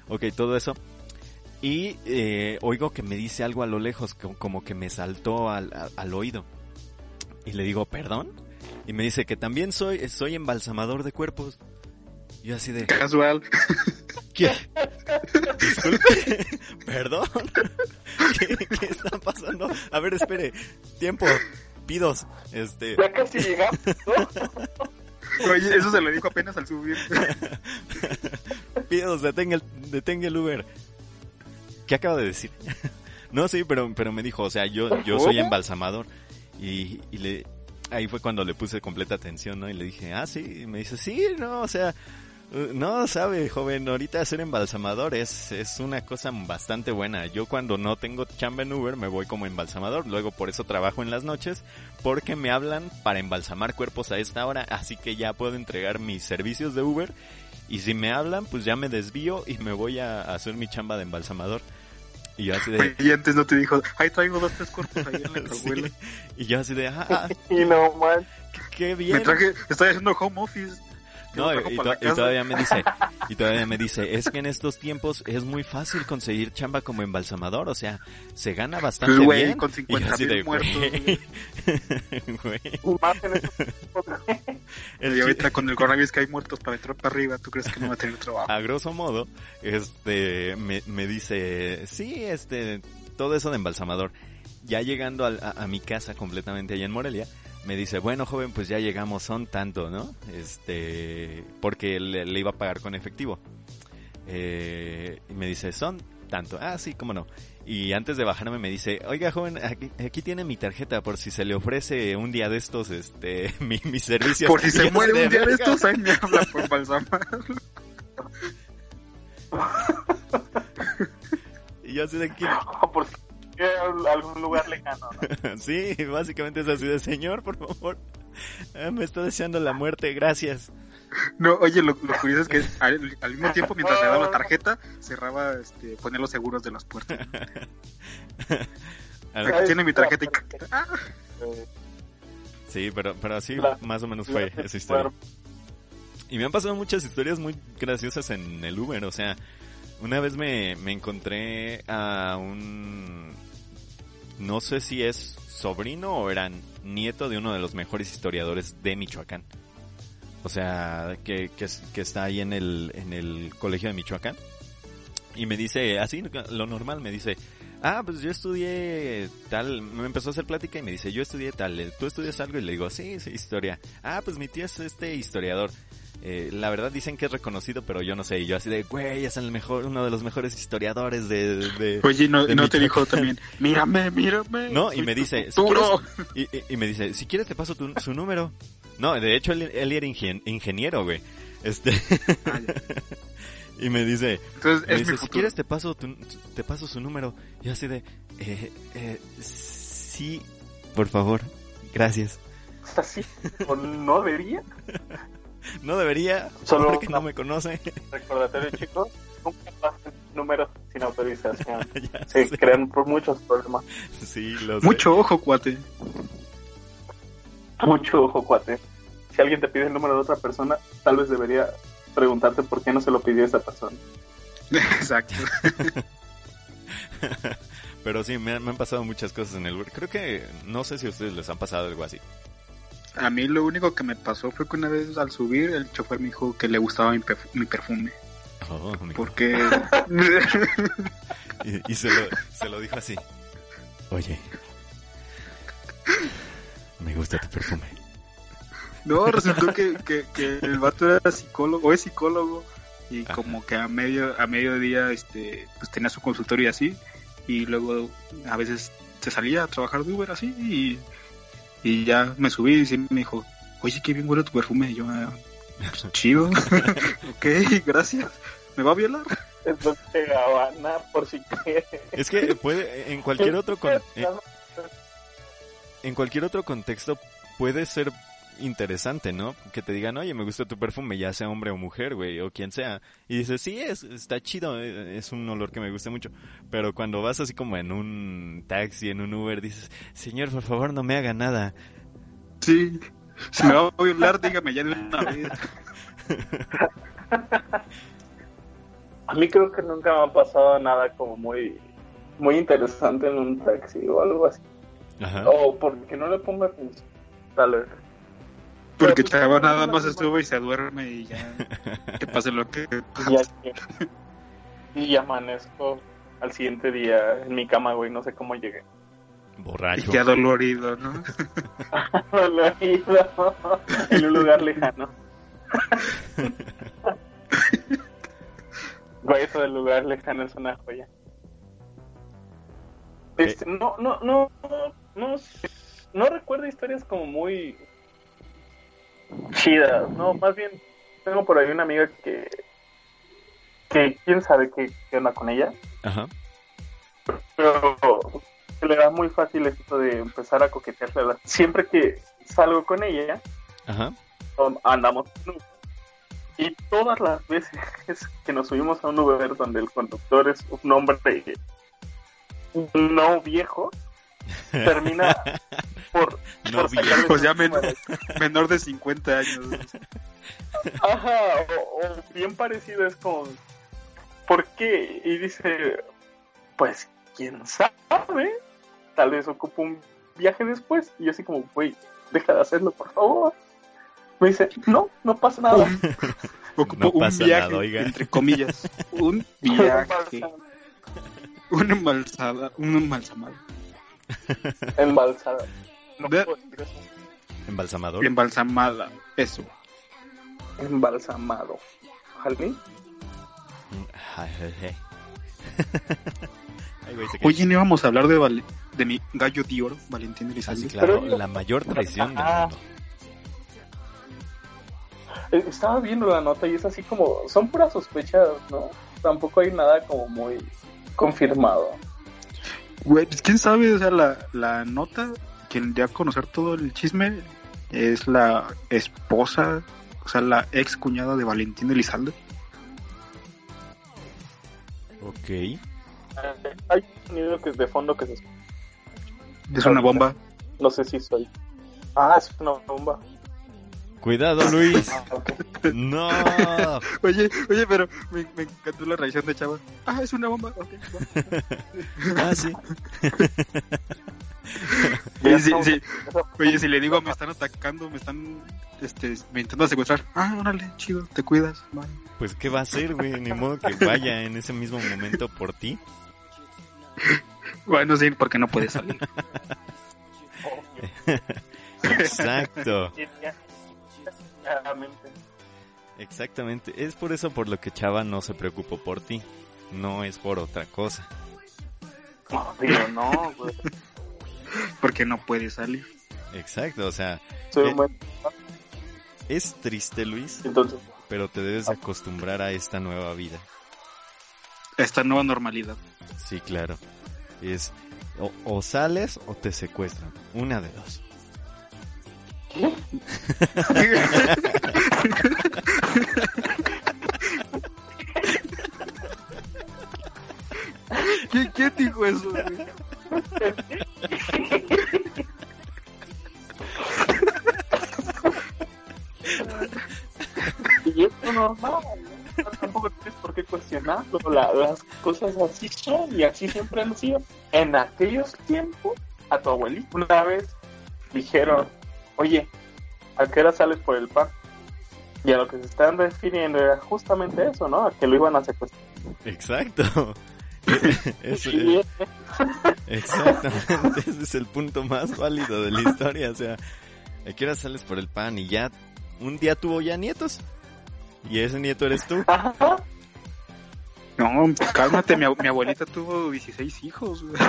Ok, todo eso. Y eh, oigo que me dice algo a lo lejos, co- como que me saltó al, al oído. Y le digo, ¿perdón? Y me dice que también soy, soy embalsamador de cuerpos. Yo así de... casual. ¿Qué? Disculpe, perdón. ¿Qué, qué está pasando? A ver, espere. Tiempo. Pidos. Este. Ya casi llegamos, eso se lo dijo apenas al subir. Pidos, detenga el, detenga el Uber. ¿Qué acaba de decir? No, sí, pero, pero me dijo, o sea, yo, yo soy embalsamador. Y, y le, ahí fue cuando le puse completa atención, ¿no? Y le dije, ah, sí. Y me dice, sí, no, o sea, no, sabe, joven, ahorita ser embalsamador es, es una cosa bastante buena. Yo cuando no tengo chamba en Uber me voy como embalsamador. Luego por eso trabajo en las noches, porque me hablan para embalsamar cuerpos a esta hora. Así que ya puedo entregar mis servicios de Uber. Y si me hablan, pues ya me desvío y me voy a hacer mi chamba de embalsamador. Y yo así de... Y antes no te dijo, ahí traigo dos, tres cuerpos ahí en la Sí. Y yo así de, ah, ah, Y no, man. qué bien. Me traje, estoy haciendo home office. No, y, to- todavía me dice, y todavía me dice, es que en estos tiempos es muy fácil conseguir chamba como embalsamador, o sea, se gana bastante güey, bien. con Y yo 50 así mil de, muertos. güey, güey, Y ahorita con el coronavirus que hay muertos para entrar para arriba, ¿tú crees que no va a tener trabajo? a grosso modo, este, me, me dice, sí, este, todo eso de embalsamador. Ya llegando al- a, a mi casa completamente allá en Morelia, me dice, bueno, joven, pues ya llegamos, son tanto, ¿no? Este, porque le, le iba a pagar con efectivo. Eh, y me dice, son tanto. Ah, sí, cómo no. Y antes de bajarme me dice, oiga, joven, aquí, aquí tiene mi tarjeta por si se le ofrece un día de estos, este, mi, mis servicios. Por si se muere un día de estos, ahí me habla por balsamar. Y yo así de que, Por si a algún lugar lejano, ¿no? sí, básicamente es así de, señor, por favor, ah, me está deseando la muerte, gracias. No, oye, lo, lo curioso es que al, al mismo tiempo, mientras le daba la tarjeta, cerraba, este, ponía los seguros de las puertas. Ah, Aquí tiene mi tarjeta y... Eh, Sí, pero, pero así La- más o menos fue esa historia. Y me han pasado muchas historias muy graciosas en el Uber, o sea, una vez me, me encontré a un... No sé si es sobrino o era nieto de uno de los mejores historiadores de Michoacán. O sea, que, que, está ahí en el, en el colegio de Michoacán. Y me dice, así, lo normal, me dice, ah, pues yo estudié tal, me empezó a hacer plática y me dice, yo estudié tal, ¿tú estudias algo? Y le digo, sí, sí, historia. Ah, pues mi tío es este historiador. Eh, la verdad dicen que es reconocido, pero yo no sé. Y yo así de, güey, es el mejor, uno de los mejores historiadores de... de Oye, no, de no te dijo también, mírame, mírame. No, y me dice, si futuro". quieres- y, y- y me dice, si quieres te paso tu, su número. No, de hecho él, él era ingen- ingeniero, güey. Este, y me dice, Entonces, me es dice, si quieres te paso tu, te paso su número. Y yo así de, eh, eh, sí, por favor, gracias. ¿Es así? ¿O no debería? No debería, Solo porque no me conoce. Recordatorio, chicos. Nunca pasen números sin autorización. Se crean por muchos problemas. Sí, lo sé. Mucho ojo, cuate. Mucho ojo, cuate. Si alguien te pide el número de otra persona, tal vez debería preguntarte por qué no se lo pidió esa persona. Exacto. Pero sí, me han, me han pasado muchas cosas en el Uber. Creo que, no sé si a ustedes les han pasado algo así. A mí lo único que me pasó fue que una vez al subir el chofer me dijo que le gustaba mi, perf- mi perfume. Oh, mi- Porque... Y, y se, lo, se lo dijo así. Oye, me gusta tu perfume. no, resultó que, que, que el vato era psicólogo, o es psicólogo, y Ajá. como que a medio a mediodía este, pues tenía su consultorio y así, y luego a veces se salía a trabajar de Uber así, y, y ya me subí y sí me dijo, oye, qué bien huele tu perfume, y yo, "Ah, pues, chido, ok, gracias, ¿me va a violar? Es Dolce Gabbana, por si quieres. Es que puede, en cualquier otro, con- en, en cualquier otro contexto puede ser interesante, ¿no? Que te digan, oye, me gusta tu perfume, ya sea hombre o mujer, güey, o quien sea. Y dices, sí, es, está chido, eh, es un olor que me gusta mucho. Pero cuando vas así como en un taxi, en un Uber, dices, señor, por favor, no me haga nada. Sí, si me va a violar, dígame ya de una vez. A mí creo que nunca me ha pasado nada como muy muy interesante en un taxi o algo así. Ajá. O porque no le pongo atención, tal vez. Porque pues, Chava nada no, más se sube y se duerme y ya que pase lo que Y ya, y amanezco al siguiente día en mi cama, güey, no sé cómo llegué. Borracho. ya dolorido, ¿no? Lo he ido en un lugar lejano. Güey, eso del lugar lejano es una joya. Este, no, no, no, no, no, no recuerdo historias como muy chidas, no, más bien tengo por ahí una amiga que, que quién sabe qué, qué onda con ella, Ajá. pero se le da muy fácil esto de empezar a coquetear. ¿verdad? Siempre que salgo con ella, Ajá. um, andamos y todas las veces que nos subimos a un Uber donde el conductor es un hombre no viejo, termina por, No por Pues su ya men- menor de 50 años. Ajá, o, o bien parecido es como, ¿por qué? Y dice, pues, quién sabe, tal vez ocupo un viaje después. Y yo así como, güey, deja de hacerlo, por favor. Me dice, no, no pasa nada. Ocupo No un viaje, nada, oiga. entre comillas. Un viaje. pasa Una embalsada, una embalsamada. Embalsada. No Ve- puedo decir eso. Embalsamador. Embalsamada, eso. Embalsamado. Cayó. Oye, no íbamos a hablar de, Vale- de mi gallo de oro, Valentín Ah, sí, Elizalde. claro, Pero- la mayor traición del Ah. mundo. Eh, Estaba viendo la nota y es así como, son puras sospechas, ¿no? Tampoco hay nada como muy confirmado. Güey, pues quién sabe, o sea, la, la nota, quien dio a conocer todo el chisme, es la esposa, o sea, la ex cuñada de Valentín Elizalde. Ok. Hay un sonido que es de fondo que se escucha. Es una bomba. No sé si soy. Ah, es una bomba. Cuidado, Luis. Ah, ok. No. Oye, oye, pero me, me encantó la reacción de Chava. Ah, es una bomba. Ah, sí. Oye, sí, sí. Oye, si le digo me están atacando, me están este, me intentan secuestrar. Ah, órale, chido, te cuidas. Bye. Pues, ¿qué va a hacer, güey? Ni modo que vaya en ese mismo momento por ti. Bueno, sí, porque no puede salir. Exacto. Exactamente. Es por eso por lo que Chava no se preocupó por ti. No es por otra cosa. No, pero no, güey. Porque no puede salir. Exacto, o sea, Soy Eh. un buen... es triste, Luis, Entonces, pero te debes acostumbrar a esta nueva vida. Esta nueva normalidad. Sí, claro. Es o, o sales o te secuestran. Una de dos. ¿Quién, quién dijo eso? y esto es normal, ¿no? Tampoco tienes por qué cuestionarlo. La- las cosas así son y así siempre han sido. En aquellos tiempos, a tu abuelito una vez dijeron, oye, ¿a qué hora sales por el pan? Y a lo que se están refiriendo era justamente eso, ¿no? A que lo iban a secuestrar. Exacto. Eso Y es- exactamente. Ese es el punto más válido de la historia. O sea, ¿a qué hora sales por el pan? Y ya un día tuvo ya nietos. Y ese nieto eres tú. Ajá. No, cálmate, mi, ab- mi abuelita tuvo 16 hijos. güey.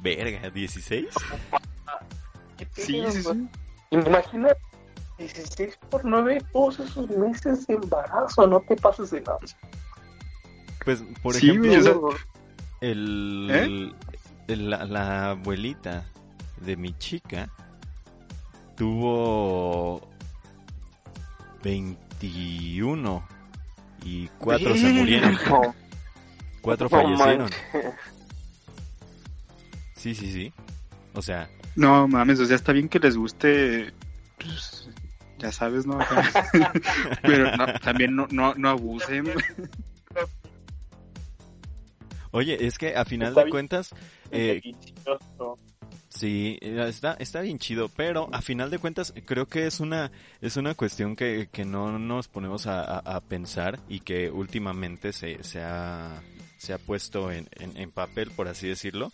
Verga, 16. ¿Qué Sí, sí, sí. Imagínate 16 por 9, todos esos meses de embarazo, no te pases de nada. Pues, por Sí, ejemplo, güey, o sea, el, ¿Eh? el- la, la abuelita de mi chica tuvo 21 y cuatro se murieron, No, cuatro no fallecieron. manches. Sí, sí, sí. O sea, No mames, o sea, está bien que les guste. pues, ya sabes, ¿no? Pero no, también no, no, no abusen. oye, es que a final Está de bien. cuentas, eh. Sí, está, está bien chido, pero a final de cuentas creo que es una, es una cuestión que, que no nos ponemos a, a- a pensar y que últimamente se, se, ha, se ha puesto en, en, en papel, por así decirlo,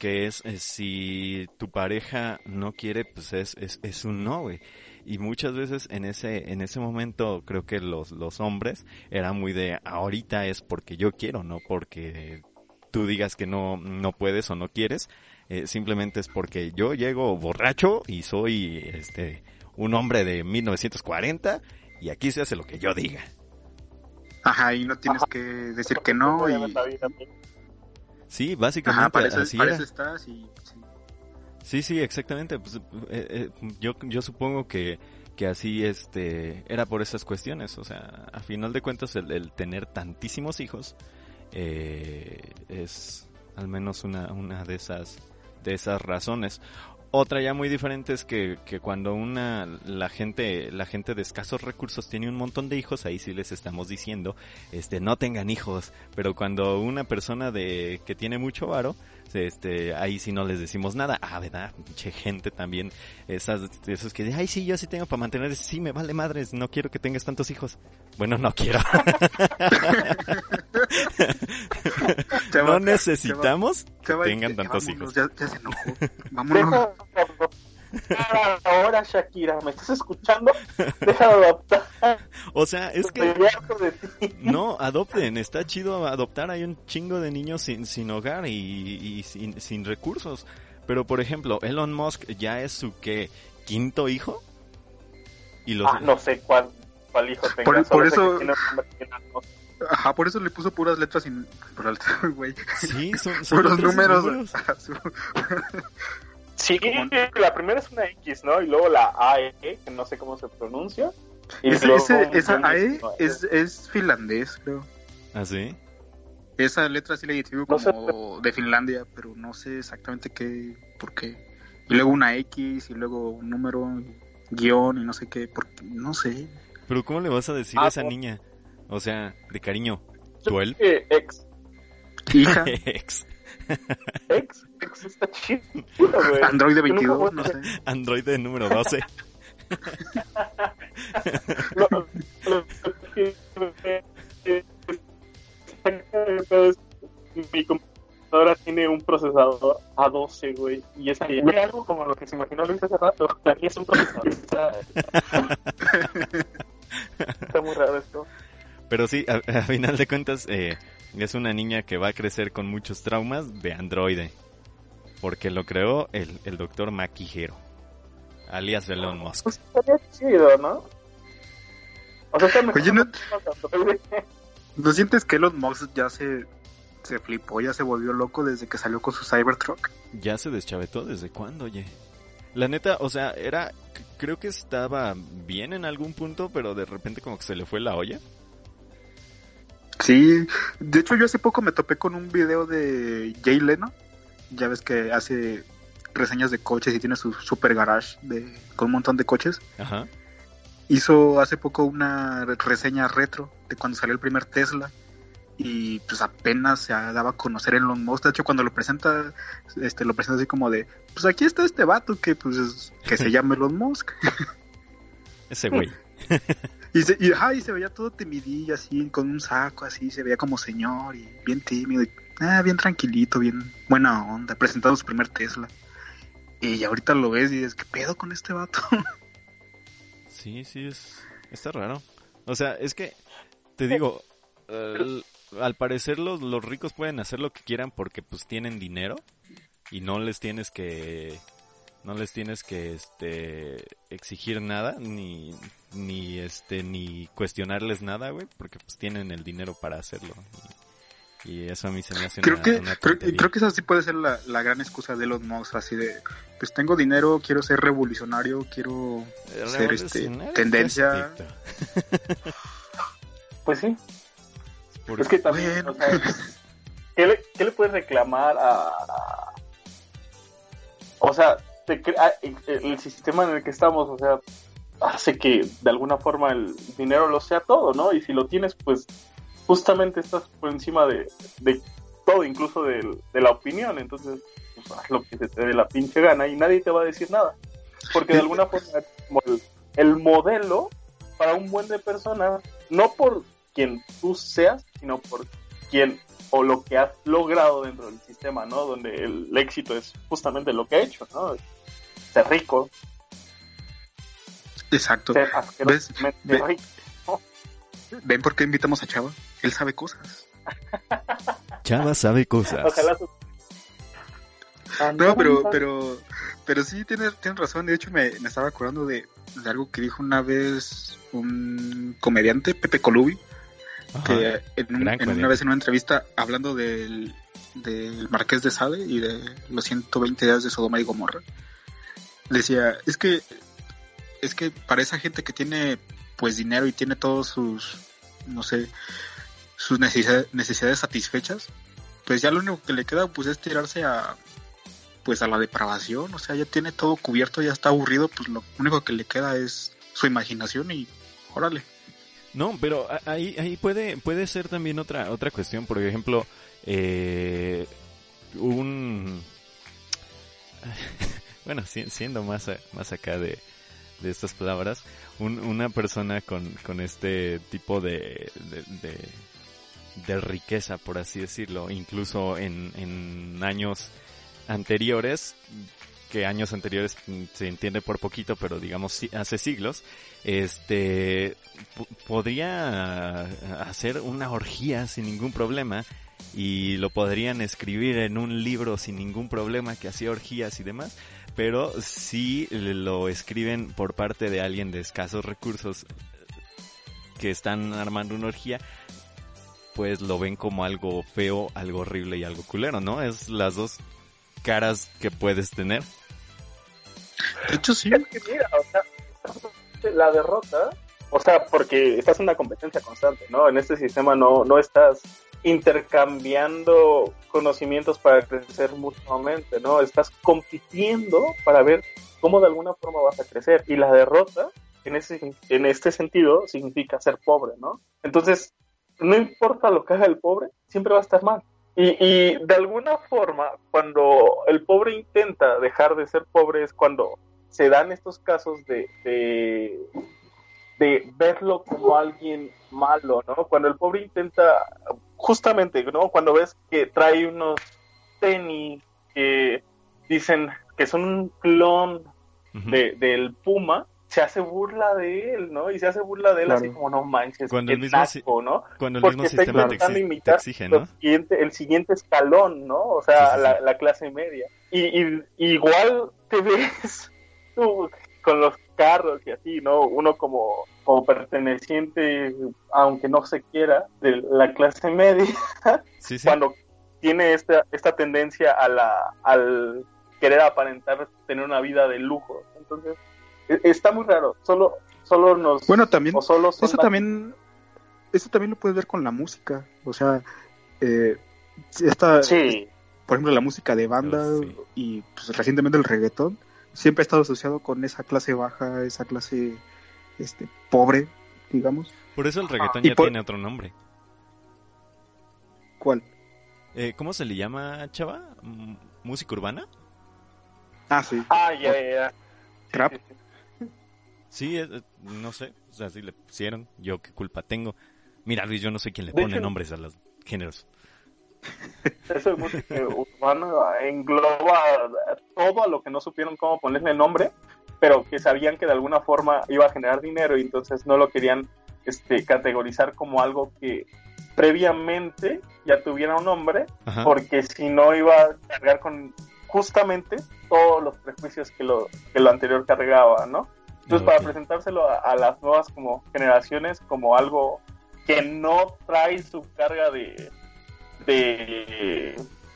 que es eh, si tu pareja no quiere, pues es, es, es un no, güey. Y muchas veces en ese, en ese momento creo que los, los hombres era muy de ahorita es porque yo quiero, no porque tú digas que no, no puedes o no quieres eh, simplemente es porque yo llego borracho y soy este un hombre de 1940 y aquí se hace lo que yo diga. Ajá, y no tienes que decir que no. Y... Sí, Ajá, básicamente para eso, así para eso estás y... sí. Sí, sí, exactamente. Pues, eh, eh, yo, yo supongo que, que así este era por esas cuestiones. O sea, a final de cuentas el, el tener tantísimos hijos eh, es al menos una, una de esas de esas razones. Otra ya muy diferente es que, que cuando una la gente la gente de escasos recursos tiene un montón de hijos, ahí sí les estamos diciendo, este no tengan hijos, pero cuando una persona de que tiene mucho varo, este ahí sí no les decimos nada. Ah, verdad, pinche gente también esas esos que ay, sí, yo sí tengo para mantener, sí me vale madres, no quiero que tengas tantos hijos. Bueno, no quiero. No necesitamos que tengan tantos hijos. Ya se enojó. Vámonos. Deja ahora, Shakira, ¿me estás escuchando? Deja de adoptar. O sea, es que. No, adopten, está chido adoptar, hay un chingo de niños sin, sin hogar y, y sin, sin recursos. Pero por ejemplo, Elon Musk ya es su que quinto hijo y los Ah, no sé cuál, cuál hijo tenga. Por- eso- que. Ajá, por eso le puso puras letras sin... Por güey. sí son, son Puros números. Sí, la primera es una X, ¿no? Y luego la AE, que no sé cómo se pronuncia. Y Ese, luego ese- un esa AE es, es finlandés, creo. ¿Ah, sí? Esa letra sí la identifico No sé. como de Finlandia, pero no sé exactamente qué, por qué. Y luego una X, y luego un número, guion, y no sé qué, porque, no sé. Pero ¿cómo le vas a decir Ah, a esa no. niña? O sea, de cariño. Creo que ex, Hija, Ex. Ex, ex está chido, güey. Android de Yo nunca 22, voy a no sé. Android de número 12. Lo- lo que- mi computadora tiene un procesador A12, güey, y es ahí. algo como lo que se imaginó Luis hace rato. La mía es un procesador. Está, está muy raro esto. Pero sí, a, a final de cuentas, eh, es una niña que va a crecer con muchos traumas de androide. Porque lo creó el, el doctor Maquijero, alias Elon Musk. Pues estaría chido, ¿no? O sea, está mejor. Oye, ¿no-. ¿No sientes que Elon Musk ya se, se flipó, ya se volvió loco desde que salió con su Cybertruck? Ya se deschavetó desde cuándo, oye. La neta, o sea, era. Creo que estaba bien en algún punto, pero de repente como que se le fue la olla. Sí, de hecho yo hace poco me topé con un video de Jay Leno, ya ves que hace reseñas de coches y tiene su super garage de, con un montón de coches. Ajá. Hizo hace poco una re- reseña retro de cuando salió el primer Tesla y pues apenas se daba a conocer Elon Musk. De hecho cuando lo presenta, este lo presenta así como de, pues aquí está este vato que pues es- que se llama Elon Musk. Ese güey. Y se, y, ajá, y se veía todo timidillo así, con un saco así, se veía como señor y bien tímido, y, ah, bien tranquilito, bien buena onda, presentando su primer Tesla. Y ahorita lo ves y dices, ¿qué pedo con este vato? Sí, sí, es. Está raro. O sea, es que. Te digo. el- al parecer los, los ricos pueden hacer lo que quieran porque pues tienen dinero. Y no les tienes que. No les tienes que este exigir nada ni ni este ni cuestionarles nada, güey, porque pues tienen el dinero para hacerlo. Y, y eso a mí se me hace creo una, que una creo, creo que esa sí puede ser la, la gran excusa de Elon Musk, así de, pues tengo dinero, quiero ser revolucionario, quiero ser este tendencia. Pues sí. Porque- Es que también, Bueno. o sea, ¿qué le, qué le puedes reclamar a... O sea, te crea- el, el sistema en el que estamos, o sea, hace que de alguna forma el dinero lo sea todo, ¿no? Y si lo tienes, pues justamente estás por encima de, de todo, incluso de, la opinión, entonces pues, haz lo que se te dé la pinche gana y nadie te va a decir nada. Porque de alguna forma el, el modelo para un buen de personas, no por quien tú seas, sino por quien o lo que has logrado dentro del sistema, ¿no? Donde el éxito es justamente lo que ha hecho, ¿no? Ser rico, Exacto. ser asquerosamente Ve- rico. ¿Ven por qué invitamos a Chava? Él sabe cosas. Chava sabe cosas. Ojalá su- No, pero, pero, pero sí tienes, tienes razón. De hecho, me, me estaba acordando de, de algo que dijo una vez un comediante, Pepe Colubi. Que en, una vez en una entrevista hablando del, del Marqués de Sade y de los 120 días de Sodoma y Gomorra, decía, es que, es que para esa gente que tiene pues dinero y tiene todos sus, no sé, sus necesidades, necesidades satisfechas, pues ya lo único que le queda pues es tirarse a pues a la depravación, o sea, ya tiene todo cubierto, ya está aburrido, pues lo único que le queda es su imaginación y órale. No, pero ahí, ahí puede, puede ser también otra, otra cuestión. Por ejemplo, eh, un... bueno, si- siendo más, más acá de, de estas palabras, un- una persona con, con este tipo de, de, de, de riqueza, por así decirlo, incluso en, en años anteriores, que años anteriores se entiende por poquito, pero digamos hace siglos, este po- podría hacer una orgía sin ningún problema y lo podrían escribir en un libro sin ningún problema que hacía orgías y demás, pero si lo escriben por parte de alguien de escasos recursos que están armando una orgía, pues lo ven como algo feo, algo horrible y algo culero, ¿no? Es las dos caras que puedes tener. De hecho, sí. Es que mira, o sea, la derrota, o sea, porque estás en una competencia constante, ¿no? En este sistema no, no estás intercambiando conocimientos para crecer mutuamente, ¿no? Estás compitiendo para ver cómo de alguna forma vas a crecer. Y la derrota en, ese, en este sentido significa ser pobre, ¿no? Entonces, no importa lo que haga el pobre, siempre va a estar mal. Y, y de alguna forma, cuando el pobre intenta dejar de ser pobre es cuando se dan estos casos de, de, de verlo como alguien malo, ¿no? Cuando el pobre intenta, justamente, ¿no? Cuando ves que trae unos tenis que dicen que son un clon de, del Puma, se hace burla de él, ¿no? Y se hace burla de él Claro. así como, no manches, Cuando el mismo naco, ¿no? Cuando el Porque mismo está sistema te, intentando te imitar exige, lo ¿no? siguiente- el siguiente escalón, ¿no? O sea, Sí, sí, la, la clase media. Y, y- igual te ves con los carros y así, ¿no? Uno como, como perteneciente, aunque no se quiera, de la clase media, Sí, sí. cuando tiene esta, esta tendencia a la, al querer aparentar tener una vida de lujo. Entonces, e- está muy raro. Solo, solo nos... Bueno, también, o solo eso la- también, eso también lo puedes ver con la música. O sea, eh, esta, Sí, por ejemplo, la música de banda sí. y pues, recientemente el reggaetón siempre ha estado asociado con esa clase baja, esa clase este pobre, digamos. Por eso el reggaetón ya por- tiene otro nombre. ¿Cuál? Eh, ¿Cómo se le llama, chava? ¿Música urbana? Ah, sí, Ah, ya, ya, ya. trap. Sí, eh, eh, no sé. O sea, sí le pusieron. Yo qué culpa tengo. Mira, Luis, yo no sé quién le De pone hecho- nombres a los géneros. Eso de música urbana engloba todo a lo que no supieron cómo ponerle nombre, pero que sabían que de alguna forma iba a generar dinero y entonces no lo querían este, categorizar como algo que previamente ya tuviera un nombre, Ajá. porque si no iba a cargar con justamente todos los prejuicios que lo, que lo anterior cargaba, ¿no? Entonces, para presentárselo a, a las nuevas como generaciones como algo que no trae su carga de, de,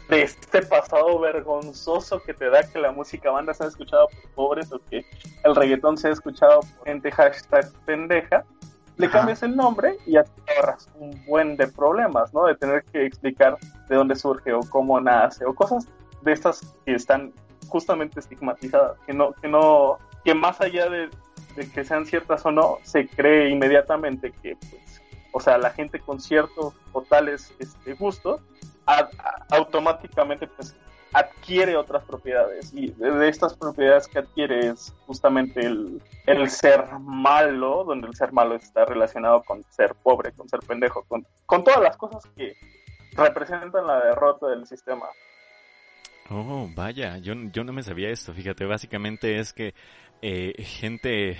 de este pasado vergonzoso que te da que la música banda sea escuchada por pobres o que el reggaetón sea escuchado por gente hashtag pendeja, le Ajá. cambias el nombre y ya te ahorras un buen de problemas, ¿no? De tener que explicar de dónde surge o cómo nace o cosas de estas que están justamente estigmatizadas, que no, que no, que más allá de, de que sean ciertas o no, se cree inmediatamente que, pues, o sea, la gente con ciertos o tales este, gustos automáticamente pues adquiere otras propiedades y de, de estas propiedades que adquiere es justamente el, el ser malo, donde el ser malo está relacionado con ser pobre, con ser pendejo, con, con todas las cosas que representan la derrota del sistema. Oh, vaya, yo, yo no me sabía esto, fíjate, básicamente es que eh, gente,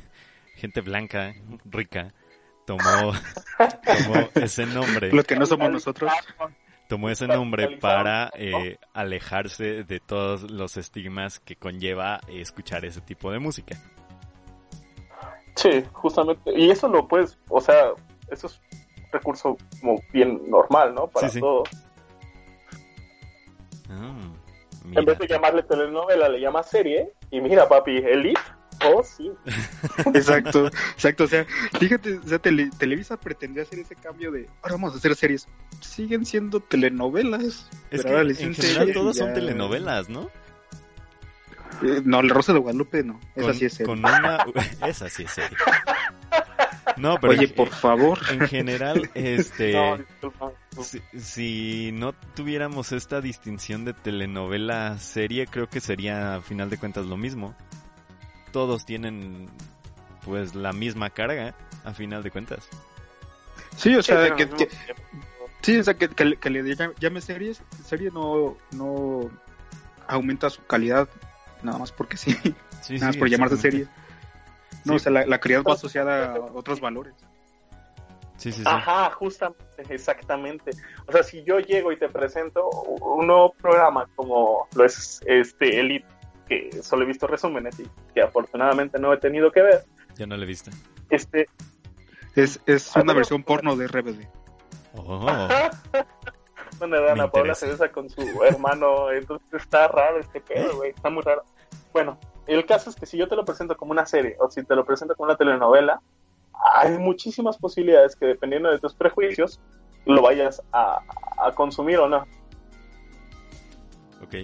gente blanca, rica, tomó, tomó ese nombre, Lo que no somos nosotros. tomó ese nombre para eh, alejarse de todos los estigmas que conlleva eh, escuchar ese tipo de música. Sí, justamente. Y eso lo puedes, o sea, eso es un recurso como bien normal, ¿no? Para Sí, sí. todos. Ah, En vez de llamarle telenovela, le llamas serie. Y mira, papi, el IF, oh, sí. Exacto, exacto. O sea, fíjate, o sea, Tele- Televisa pretendía hacer ese cambio de ahora vamos a hacer series. Siguen siendo telenovelas. Es pero que ahora les en general todos son telenovelas, ¿no? Eh, no, La Rosa de Guadalupe no. Esa Con, sí es serie. con una... Esa sí es serie. No, pero Oye, en- por favor. en general, este... No, disculpa. Si, si no tuviéramos esta distinción de telenovela serie, creo que sería a final de cuentas lo mismo. Todos tienen pues la misma carga a final de cuentas. Sí, o sea, que, que- sí, o sea, que, que le- que le llame, series, serie no, no aumenta su calidad nada más porque sí, Sí, nada más sí, por llamarse serie. No, Sí. o sea, la, la calidad va asociada a otros valores. Sí, sí, sí. Ajá, justamente, exactamente. O sea, si yo llego y te presento un nuevo programa como lo es este Elite, que solo he visto resúmenes y que afortunadamente no he tenido que ver, Ya no le viste. este, Es, es Ah, una versión porno de RBD. Oh, donde Dana Paula se besa con su hermano, entonces está raro este pedo, güey, está muy raro. Bueno, el caso es que si yo te lo presento como una serie o si te lo presento como una telenovela, hay muchísimas posibilidades que dependiendo de tus prejuicios lo vayas a, a consumir o no. ok.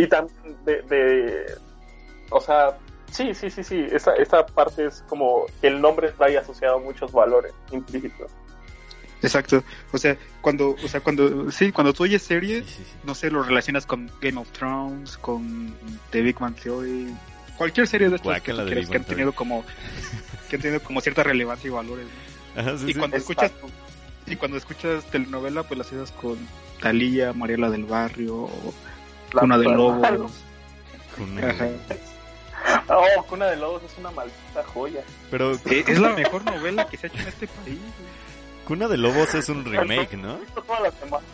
Y también de, de- o sea, Sí, sí, sí, sí. Esa, esa parte es como que el nombre trae asociado muchos valores implícitos. Exacto. O sea, cuando, o sea, cuando, sí, cuando tú oyes series, Sí, sí, sí. no sé, lo relacionas con Game of Thrones, con The Big Man Theory, cualquier serie de estas que, de han Bang tenido como, que han tenido como cierta relevancia y valores. ¿no? Ajá, sí, Y sí. cuando escuchas, Exacto. y cuando escuchas telenovela, pues las haces con Talía, Mariela del Barrio, La Cuna de. Lobos. Cuna-. Oh, Cuna de Lobos es una maldita joya. Pero Eh, Es la mejor novela que se ha hecho en este país. Cuna de Lobos es un remake, ¿no? Visto todas las semanas.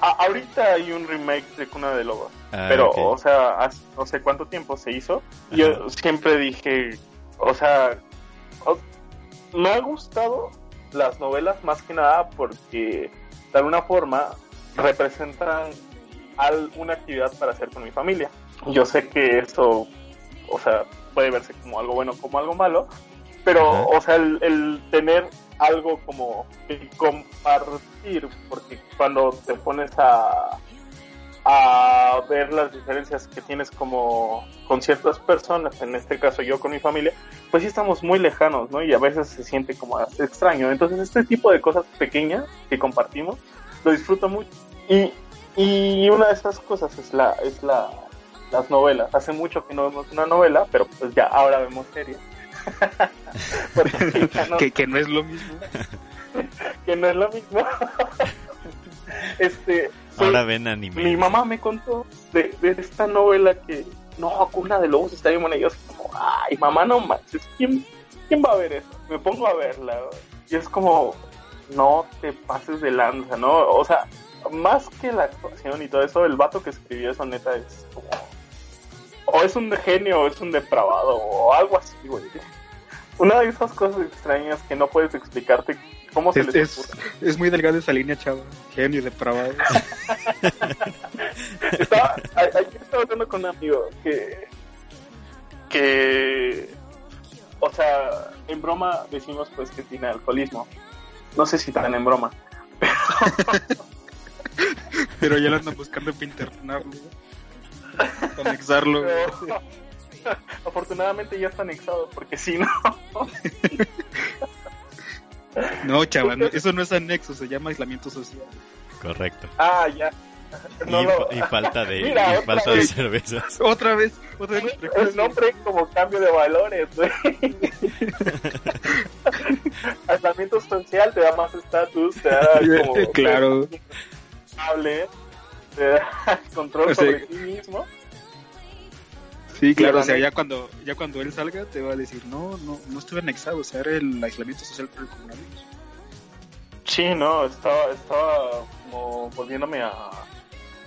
A- ahorita hay un remake de Cuna de Lobos, Ah, pero, o sea, hace no sé cuánto tiempo se hizo. Yo siempre dije, o sea, o- me ha gustado las novelas más que nada porque de alguna forma representan una actividad para hacer con mi familia. Yo sé que eso, o sea, puede verse como algo bueno, como algo malo, pero, o sea, el, el tener algo como que compartir, porque cuando te pones a, a ver las diferencias que tienes como con ciertas personas, en este caso yo con mi familia, pues sí estamos muy lejanos, ¿no? Y a veces se siente como extraño. Entonces este tipo de cosas pequeñas que compartimos, lo disfruto mucho. Y, y una de esas cosas es la, es la, las novelas. Hace mucho que no vemos una novela, pero pues ya ahora vemos series. No- Que, que no es lo mismo. que no es lo mismo. este, soy- Ahora ven anime. mi mamá me contó de, de esta novela que no, Cuna de Lobos está bien buena. Y yo como, ay, mamá, no manches, ¿quién, ¿quién va a ver eso? Me pongo a verla. Y es como, no te pases de lanza, ¿no? O sea, más que la actuación y todo eso, el vato que escribió eso neta es como, o es un genio o es un depravado o algo así, güey. Una de esas cosas extrañas que no puedes explicarte cómo se Es, les es, ocurre. es muy delgada esa línea, chava. Genio depravado. estaba, ayer estaba hablando con un amigo que, que, o sea, en broma decimos pues que tiene alcoholismo. No sé si tan en broma. Pero ya lo andan buscando para internarlo. Para anexarlo. Pero, afortunadamente ya está anexado porque si no, No, chava, no, eso no es anexo, se llama aislamiento social. Correcto. ah, ya. No y, falta de, Mira, y otra falta de vez. cervezas. Otra vez, otra vez. El nombre como cambio de valores, güey. Aislamiento social te da más estatus, te da como... Claro. Hable, te da control O sea, sobre ti mismo. Sí, claro, la o sea, ya cuando, ya cuando él salga te va a decir, no, no, no estuve anexado, o sea, era el aislamiento social por el coronavirus. Sí, no, estaba, estaba como volviéndome a,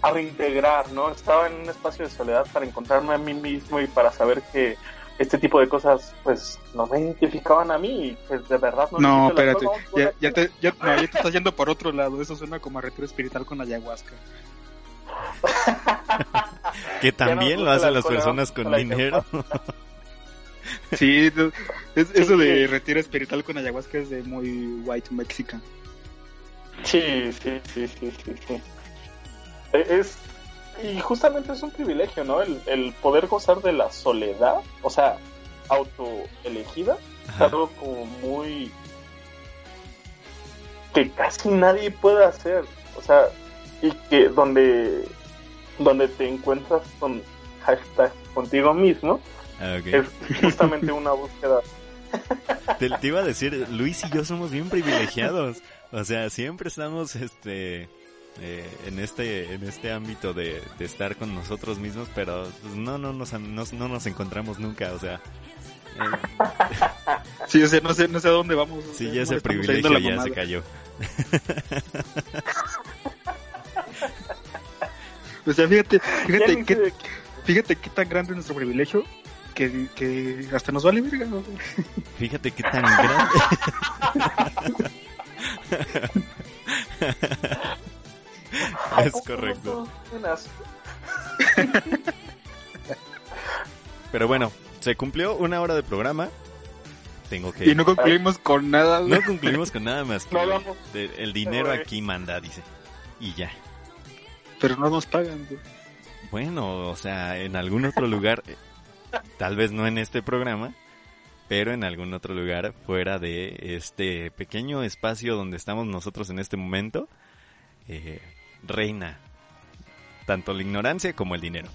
a reintegrar, ¿no? Estaba en un espacio de soledad para encontrarme a mí mismo y para saber que este tipo de cosas, pues, no me identificaban a mí pues de verdad no No, espérate, cosas, ya, ya, te, ya, no, ya te estás yendo por otro lado, eso suena como a retiro espiritual con ayahuasca. Que también lo hacen las personas con la dinero. Sí, es, eso de retiro espiritual con ayahuasca es de muy white mexican. Sí, sí, sí, sí, sí, sí. E- Es, y justamente es un privilegio, ¿no? El, el poder gozar de la soledad, o sea, autoelegida, es algo como muy... que casi nadie puede hacer, o sea, y que donde, donde te encuentras con hashtag contigo mismo, Ah, es justamente una búsqueda. Te, te iba a decir, Luis y yo somos bien privilegiados. O sea, siempre estamos este eh, en este en este ámbito de, de estar con nosotros mismos, pero pues, no no nos, no, no nos encontramos nunca, o sea, eh, Sí, o sea, no sé, no sé a dónde vamos. sí, ya ese privilegio ya se cayó. O sea, fíjate, fíjate sé- fíjate qué tan grande es nuestro privilegio que, que hasta nos vale verga. ¿no? Fíjate qué tan grande. ¿A es correcto. Pero bueno, se cumplió una hora de programa. Tengo que Y no concluimos con nada. No concluimos con nada más que No hablamos. de- el dinero aquí manda, dice. Y ya. Pero no nos pagan. güey. Bueno, o sea, en algún otro lugar. Tal vez no en este programa, pero en algún otro lugar fuera de este pequeño espacio donde estamos nosotros en este momento, eh, reina tanto la ignorancia como el dinero.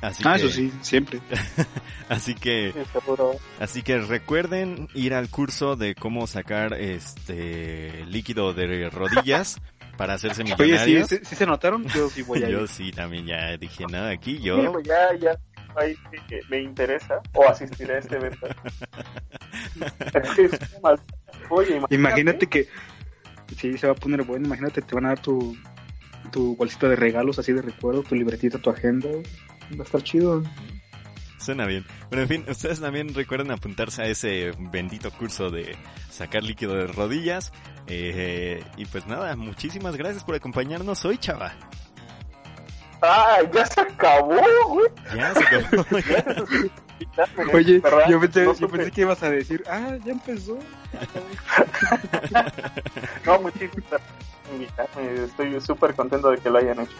Así Ah, que, eso sí, siempre. Así que, Sí, seguro. así que recuerden ir al curso de cómo sacar este líquido de rodillas para hacerse Oye, millonarios. ¿sí, sí, sí se notaron? Yo sí voy a ir. Yo sí también ya dije nada aquí Sí, yo. pues ya, ya. Ahí sí que me interesa o asistiré a este evento. Es que es mal- Oye, Imagínate que sí se va a poner bueno, imagínate te van a dar tu tu bolsita de regalos así de recuerdo, tu libretita, tu agenda. Va a estar chido. Suena bien. Pero en fin, ustedes también recuerden apuntarse a ese bendito curso de sacar líquido de rodillas. Eh, y pues nada, muchísimas gracias por acompañarnos hoy, chava. Ah, ya se acabó, güey. Ya se acabó. Oye, ¿verdad? yo pensé, No yo supe. pensé que ibas a decir, ah, ya empezó. No, muchísimas gracias por invitarme. Estoy súper contento de que lo hayan hecho.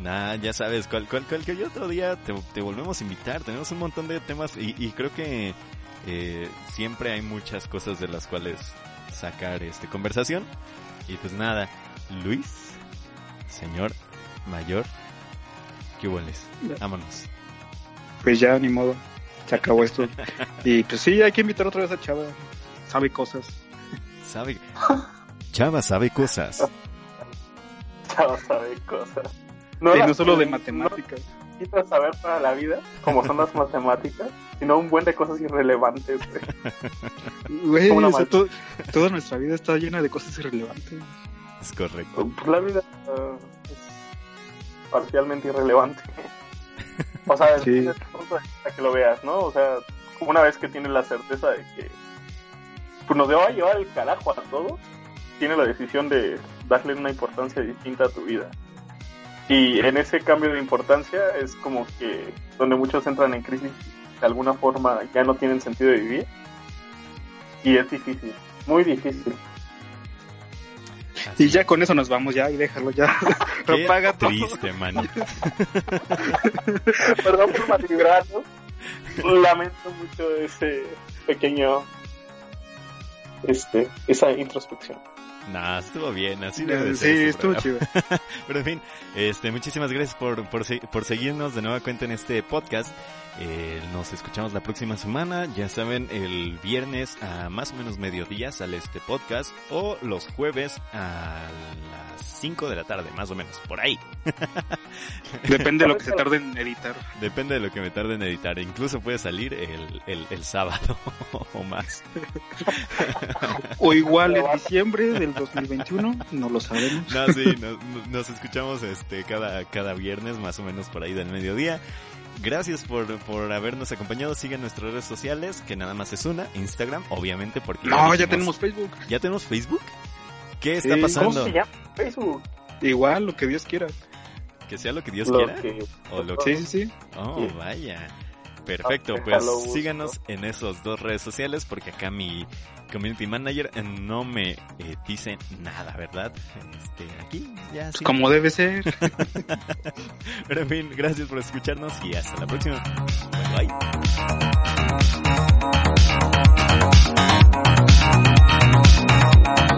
Nah, ya sabes, cual, cual- cualquier otro día te, te volvemos a invitar. Tenemos un montón de temas y, y creo que eh, siempre hay muchas cosas de las cuales sacar este conversación. Y pues nada, Luis, señor mayor, ¿qué hueles? Vámonos. Pues ya, ni modo. Se acabó esto. Y pues sí, hay que invitar otra vez a Chava. Sabe cosas. Sabe. Chava sabe cosas. Chava sabe cosas. y no las- solo de matemáticas. No necesitas saber para la vida, como son las matemáticas, sino un buen de cosas irrelevantes. güey. O sea, mal- to- toda nuestra vida está llena de cosas irrelevantes. Es correcto. Pues la vida ah, es parcialmente irrelevante. O sea, Sí. desde punto que lo veas, ¿no? O sea, una vez que tienes la certeza de que pues nos va a llevar el carajo a todo, tiene la decisión de darle una importancia distinta a tu vida. Y en ese cambio de importancia es como que donde muchos entran en crisis, de alguna forma ya no tienen sentido de vivir. Y es difícil, muy difícil. Y ya con eso nos vamos ya y déjalo ya. Qué Apaga todo. triste, man. Perdón por malvibrarnos. Lamento mucho ese pequeño. Este, esa introspección. Nah, estuvo bien, así debe ser. Sí, estuvo chido. Pero en fin, este, muchísimas gracias por, por, por seguirnos de nueva cuenta en este podcast. Eh, nos escuchamos la próxima semana. Ya saben, el viernes a más o menos mediodía sale este podcast. O los jueves a las 5 de la tarde, más o menos, por ahí. Depende de lo que se tarde en editar. Depende de lo que me tarde en editar. Incluso puede salir el, el, el sábado o más. O igual en diciembre del 2021, no lo sabemos. No, sí, nos, nos escuchamos este cada, cada viernes, más o menos por ahí del mediodía. Gracias por, por habernos acompañado. Sigan nuestras redes sociales, que nada más es una, Instagram, obviamente, porque No, ya dijimos- tenemos Facebook. ¿Ya tenemos Facebook? ¿Qué está Sí, ¿cómo ¿Cómo pasando? se llama? Facebook. Igual, lo que Dios quiera. Que sea lo que Dios Lo quiera. que- O lo Sí, sí, sí. Oh, Sí. vaya. Perfecto, ah, pues síganos en esas dos redes sociales porque acá mi community manager eh, no me eh, dice nada, ¿verdad? Este, aquí ya pues sí. Como debe ser. Pero en fin, gracias por escucharnos y hasta la próxima. Bye. bye.